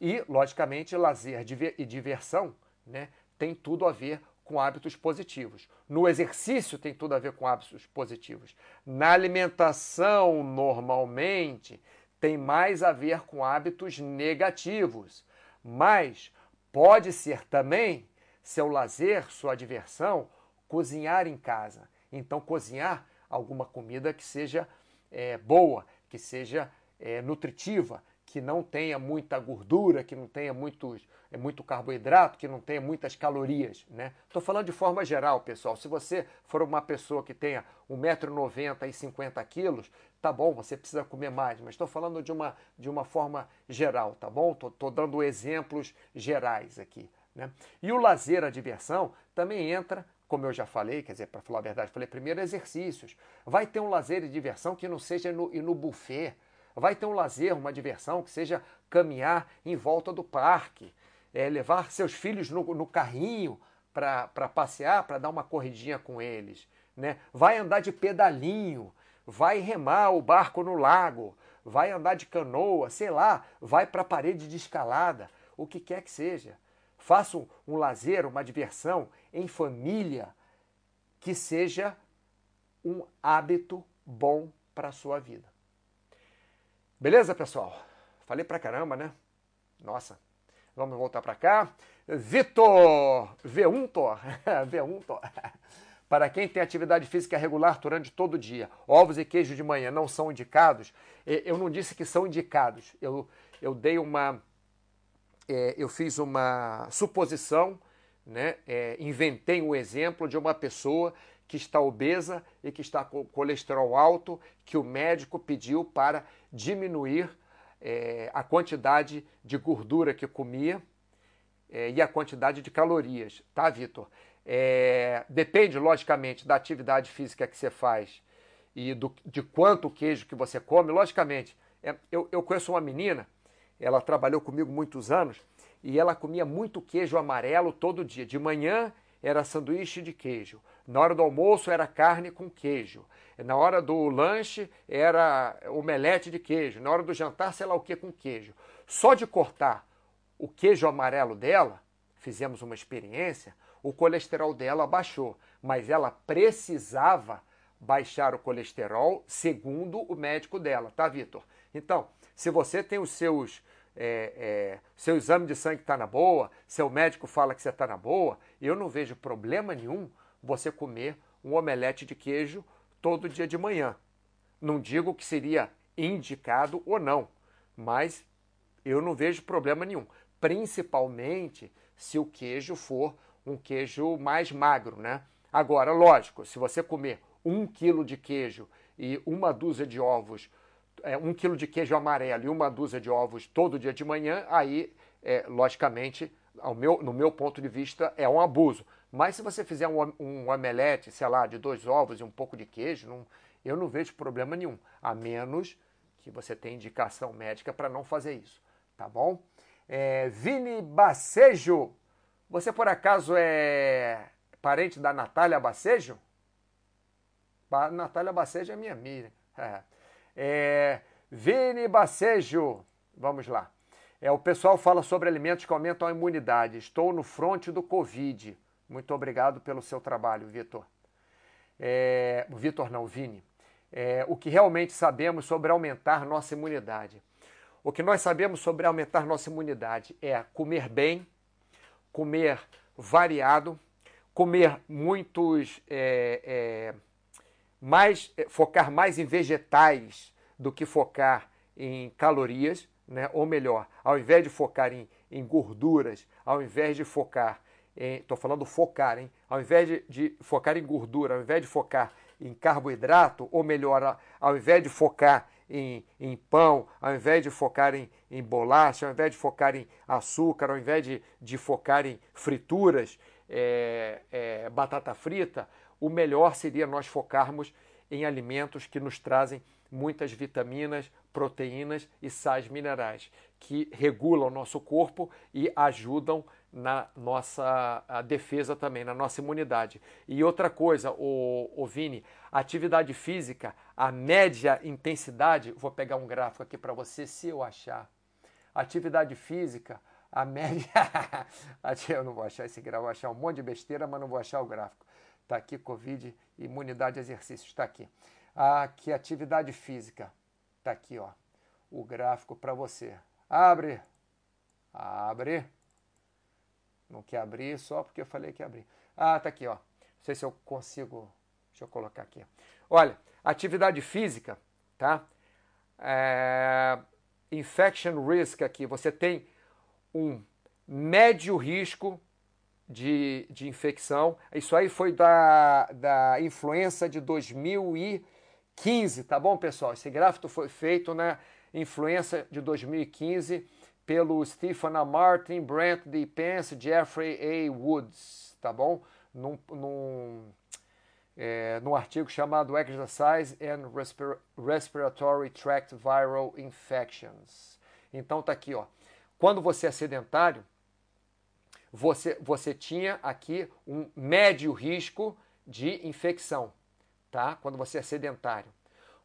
S1: E, logicamente, lazer e diversão né, tem tudo a ver com hábitos positivos. No exercício tem tudo a ver com hábitos positivos. Na alimentação, normalmente, tem mais a ver com hábitos negativos. Mas pode ser também seu lazer, sua diversão, cozinhar em casa. Então, cozinhar alguma comida que seja é, boa, que seja é, nutritiva, que não tenha muita gordura, que não tenha muitos, é, muito carboidrato, que não tenha muitas calorias. Né? Estou falando de forma geral, pessoal. Se você for uma pessoa que tenha 1,90m e 50 quilos, tá bom, você precisa comer mais. Mas estou falando de uma, de uma forma geral, tá bom? Estou dando exemplos gerais aqui. Né? E o lazer, a diversão, também entra como eu já falei, quer dizer, para falar a verdade, falei primeiro exercícios. Vai ter um lazer e diversão que não seja no, no buffet. Vai ter um lazer, uma diversão que seja caminhar em volta do parque, é, levar seus filhos no, no carrinho para passear, para dar uma corridinha com eles. Né? Vai andar de pedalinho, vai remar o barco no lago, vai andar de canoa, sei lá, vai para a parede de escalada, o que quer que seja. Faça um, um lazer, uma diversão em família que seja um hábito bom para a sua vida. Beleza, pessoal? Falei pra caramba, né? Nossa. Vamos voltar para cá. Vitor V1 [laughs] V1 Para quem tem atividade física regular durante todo o dia, ovos e queijo de manhã não são indicados. Eu não disse que são indicados. Eu, eu dei uma é, eu fiz uma suposição, né, é, inventei um exemplo de uma pessoa que está obesa e que está com colesterol alto, que o médico pediu para diminuir é, a quantidade de gordura que comia é, e a quantidade de calorias, tá, Vitor? É, depende, logicamente, da atividade física que você faz e do, de quanto queijo que você come. Logicamente, é, eu, eu conheço uma menina, ela trabalhou comigo muitos anos e ela comia muito queijo amarelo todo dia. De manhã era sanduíche de queijo. Na hora do almoço era carne com queijo. Na hora do lanche era omelete de queijo. Na hora do jantar, sei lá o que com queijo. Só de cortar o queijo amarelo dela, fizemos uma experiência, o colesterol dela baixou. Mas ela precisava baixar o colesterol segundo o médico dela, tá, Vitor? Então, se você tem os seus é, é, seu exame de sangue está na boa, seu médico fala que você está na boa, eu não vejo problema nenhum você comer um omelete de queijo todo dia de manhã. Não digo que seria indicado ou não, mas eu não vejo problema nenhum. Principalmente se o queijo for um queijo mais magro, né? Agora, lógico, se você comer um quilo de queijo e uma dúzia de ovos é, um quilo de queijo amarelo e uma dúzia de ovos todo dia de manhã, aí, é, logicamente, meu, no meu ponto de vista, é um abuso. Mas se você fizer um, um omelete, sei lá, de dois ovos e um pouco de queijo, não, eu não vejo problema nenhum, a menos que você tenha indicação médica para não fazer isso, tá bom? É, Vini Bacejo, você por acaso é parente da Natália Bacejo? Natália Bacejo é minha amiga. É. [laughs] É, Vini Bacejo, vamos lá. É, o pessoal fala sobre alimentos que aumentam a imunidade. Estou no fronte do Covid. Muito obrigado pelo seu trabalho, Vitor. É, Vitor não, Vini. É, o que realmente sabemos sobre aumentar nossa imunidade. O que nós sabemos sobre aumentar nossa imunidade é comer bem, comer variado, comer muitos é, é mais eh, focar mais em vegetais do que focar em calorias, né? ou melhor, ao invés de focar em, em gorduras, ao invés de focar. Estou falando focar, hein? Ao invés de, de, focar em gordura, ao invés de focar em carboidrato, ou melhor, ao invés de focar em, em pão, ao invés de focar em, em bolacha, ao invés de focar em açúcar, ao invés de, de focar em frituras, é, é, batata frita, o melhor seria nós focarmos em alimentos que nos trazem muitas vitaminas, proteínas e sais minerais, que regulam o nosso corpo e ajudam na nossa defesa também, na nossa imunidade. E outra coisa, o, o Vini, atividade física, a média intensidade, vou pegar um gráfico aqui para você, se eu achar. Atividade física, a média. [laughs] eu não vou achar esse gráfico, vou achar um monte de besteira, mas não vou achar o gráfico. Está aqui Covid, imunidade exercício. Está aqui. Aqui, atividade física. Está aqui, ó. O gráfico para você. Abre. Abre. Não quer abrir só porque eu falei que ia abrir. Ah, tá aqui, ó. Não sei se eu consigo. Deixa eu colocar aqui. Olha, atividade física, tá? É... Infection risk aqui. Você tem um médio risco de, de infecção. Isso aí foi da, da influenza de 2015, tá bom, pessoal? Esse gráfico foi feito na influenza de 2015 pelo Stephen A. Martin, Brent D. Pence, Jeffrey A. Woods, tá bom? Num, num, é, num artigo chamado Exercise and Respir Respiratory Tract Viral Infections. Então tá aqui, ó. Quando você é sedentário, você, você tinha aqui um médio risco de infecção, tá? Quando você é sedentário.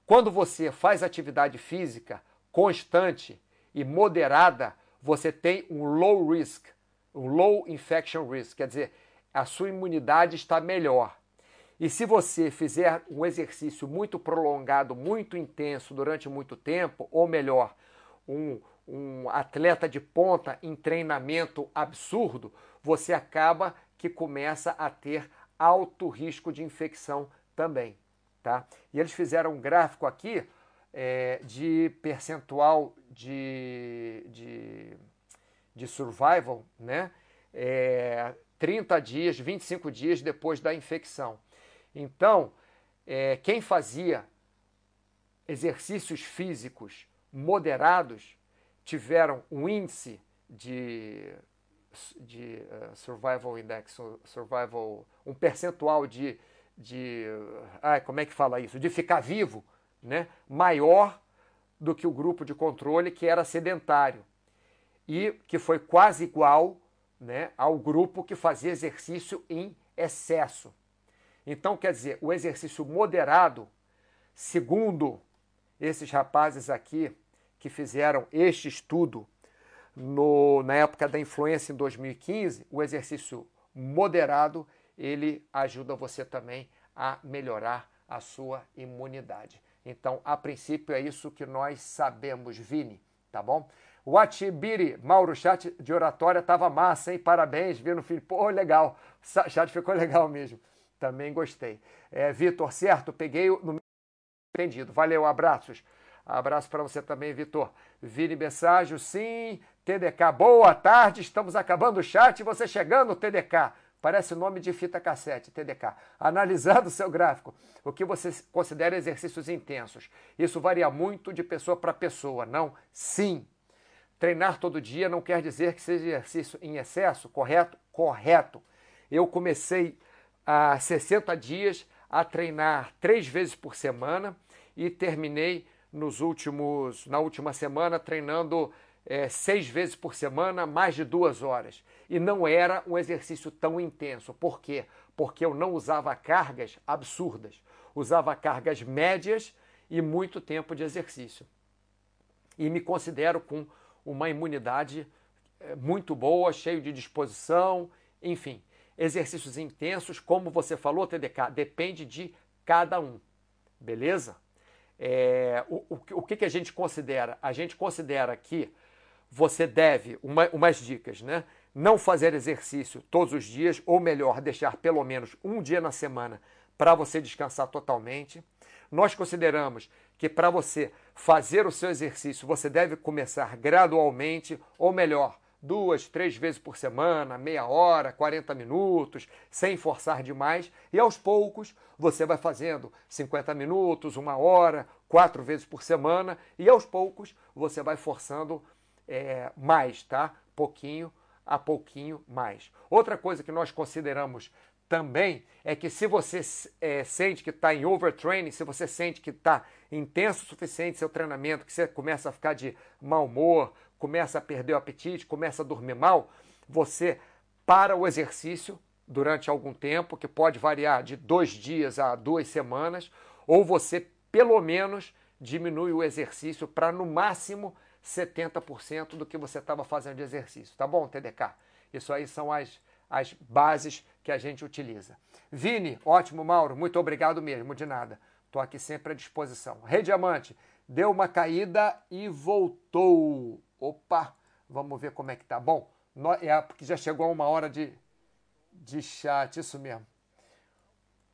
S1: Quando você faz atividade física constante e moderada, você tem um low risk, um low infection risk, quer dizer, a sua imunidade está melhor. E se você fizer um exercício muito prolongado, muito intenso durante muito tempo, ou melhor, um, um atleta de ponta em treinamento absurdo, você acaba que começa a ter alto risco de infecção também. Tá? E eles fizeram um gráfico aqui é, de percentual de, de, de survival, né? É, 30 dias, 25 dias depois da infecção. Então, é, quem fazia exercícios físicos moderados tiveram um índice de, de uh, survival index, survival, um percentual de, de ai, como é que fala isso? De ficar vivo, né? Maior do que o grupo de controle que era sedentário e que foi quase igual né, ao grupo que fazia exercício em excesso. Então, quer dizer, o exercício moderado, segundo esses rapazes aqui que fizeram este estudo no, na época da influência em 2015, o exercício moderado ele ajuda você também a melhorar a sua imunidade. Então, a princípio, é isso que nós sabemos, Vini, tá bom? O Mauro, chat de oratória tava massa, hein? Parabéns, viu no filho. Pô, legal. O chat ficou legal mesmo. Também gostei. É, Vitor, certo? Peguei no entendido. Valeu, abraços. Abraço para você também, Vitor. Vini mensagem, sim. TDK, boa tarde. Estamos acabando o chat. Você chegando, TDK. Parece nome de fita cassete, TDK. Analisando o seu gráfico, o que você considera exercícios intensos? Isso varia muito de pessoa para pessoa, não? Sim. Treinar todo dia não quer dizer que seja exercício em excesso, correto? Correto. Eu comecei há 60 dias a treinar três vezes por semana e terminei nos últimos, na última semana treinando é, seis vezes por semana, mais de duas horas. E não era um exercício tão intenso. Por quê? Porque eu não usava cargas absurdas. Usava cargas médias e muito tempo de exercício. E me considero com uma imunidade é, muito boa, cheio de disposição, enfim exercícios intensos, como você falou, TDK, depende de cada um, beleza? É, o, o, o que, que a gente considera? A gente considera que você deve, uma, umas dicas, né? Não fazer exercício todos os dias, ou melhor, deixar pelo menos um dia na semana para você descansar totalmente. Nós consideramos que para você fazer o seu exercício, você deve começar gradualmente, ou melhor, duas, três vezes por semana, meia hora, 40 minutos, sem forçar demais, e aos poucos você vai fazendo 50 minutos, uma hora, quatro vezes por semana, e aos poucos você vai forçando é, mais, tá? Pouquinho a pouquinho mais. Outra coisa que nós consideramos também é que se você é, sente que está em overtraining, se você sente que está intenso o suficiente seu treinamento, que você começa a ficar de mau humor, começa a perder o apetite, começa a dormir mal, você para o exercício durante algum tempo, que pode variar de dois dias a duas semanas, ou você pelo menos diminui o exercício para no máximo 70% do que você estava fazendo de exercício. Tá bom, TDK? Isso aí são as, as bases que a gente utiliza. Vini, ótimo, Mauro, muito obrigado mesmo, de nada. Estou aqui sempre à disposição. Rei Diamante, deu uma caída e voltou. Opa, vamos ver como é que tá. Bom, é porque já chegou a uma hora de, de chat, isso mesmo.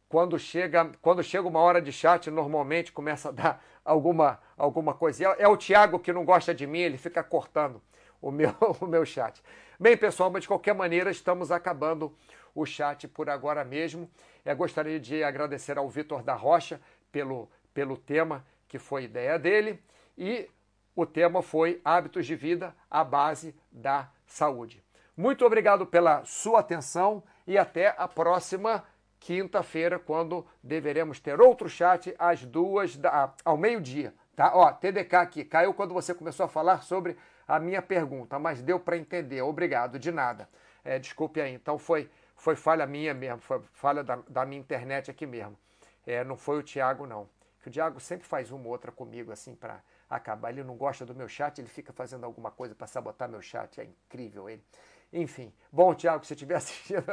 S1: Quando chega, quando chega uma hora de chat, normalmente começa a dar alguma, alguma coisa. É, é o Tiago que não gosta de mim, ele fica cortando o meu, [laughs] o meu chat. Bem, pessoal, mas de qualquer maneira, estamos acabando o chat por agora mesmo. Eu gostaria de agradecer ao Vitor da Rocha pelo, pelo tema que foi ideia dele. E o tema foi hábitos de vida à base da saúde. Muito obrigado pela sua atenção e até a próxima quinta-feira, quando deveremos ter outro chat às duas da, ao meio-dia. Tá? Ó, TDK aqui, caiu quando você começou a falar sobre a minha pergunta, mas deu para entender. Obrigado, de nada. É, desculpe aí. Então foi, foi falha minha mesmo, foi falha da, da minha internet aqui mesmo. É, não foi o Tiago, não. O Tiago sempre faz uma ou outra comigo, assim, para acabar. Ele não gosta do meu chat, ele fica fazendo alguma coisa para sabotar meu chat. É incrível ele. Enfim. Bom, Tiago, se estiver [laughs] assistindo,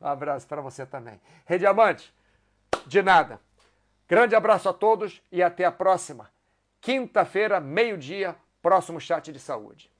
S1: um abraço para você também. Rediamante, de nada. Grande abraço a todos e até a próxima. Quinta-feira, meio-dia, próximo chat de saúde.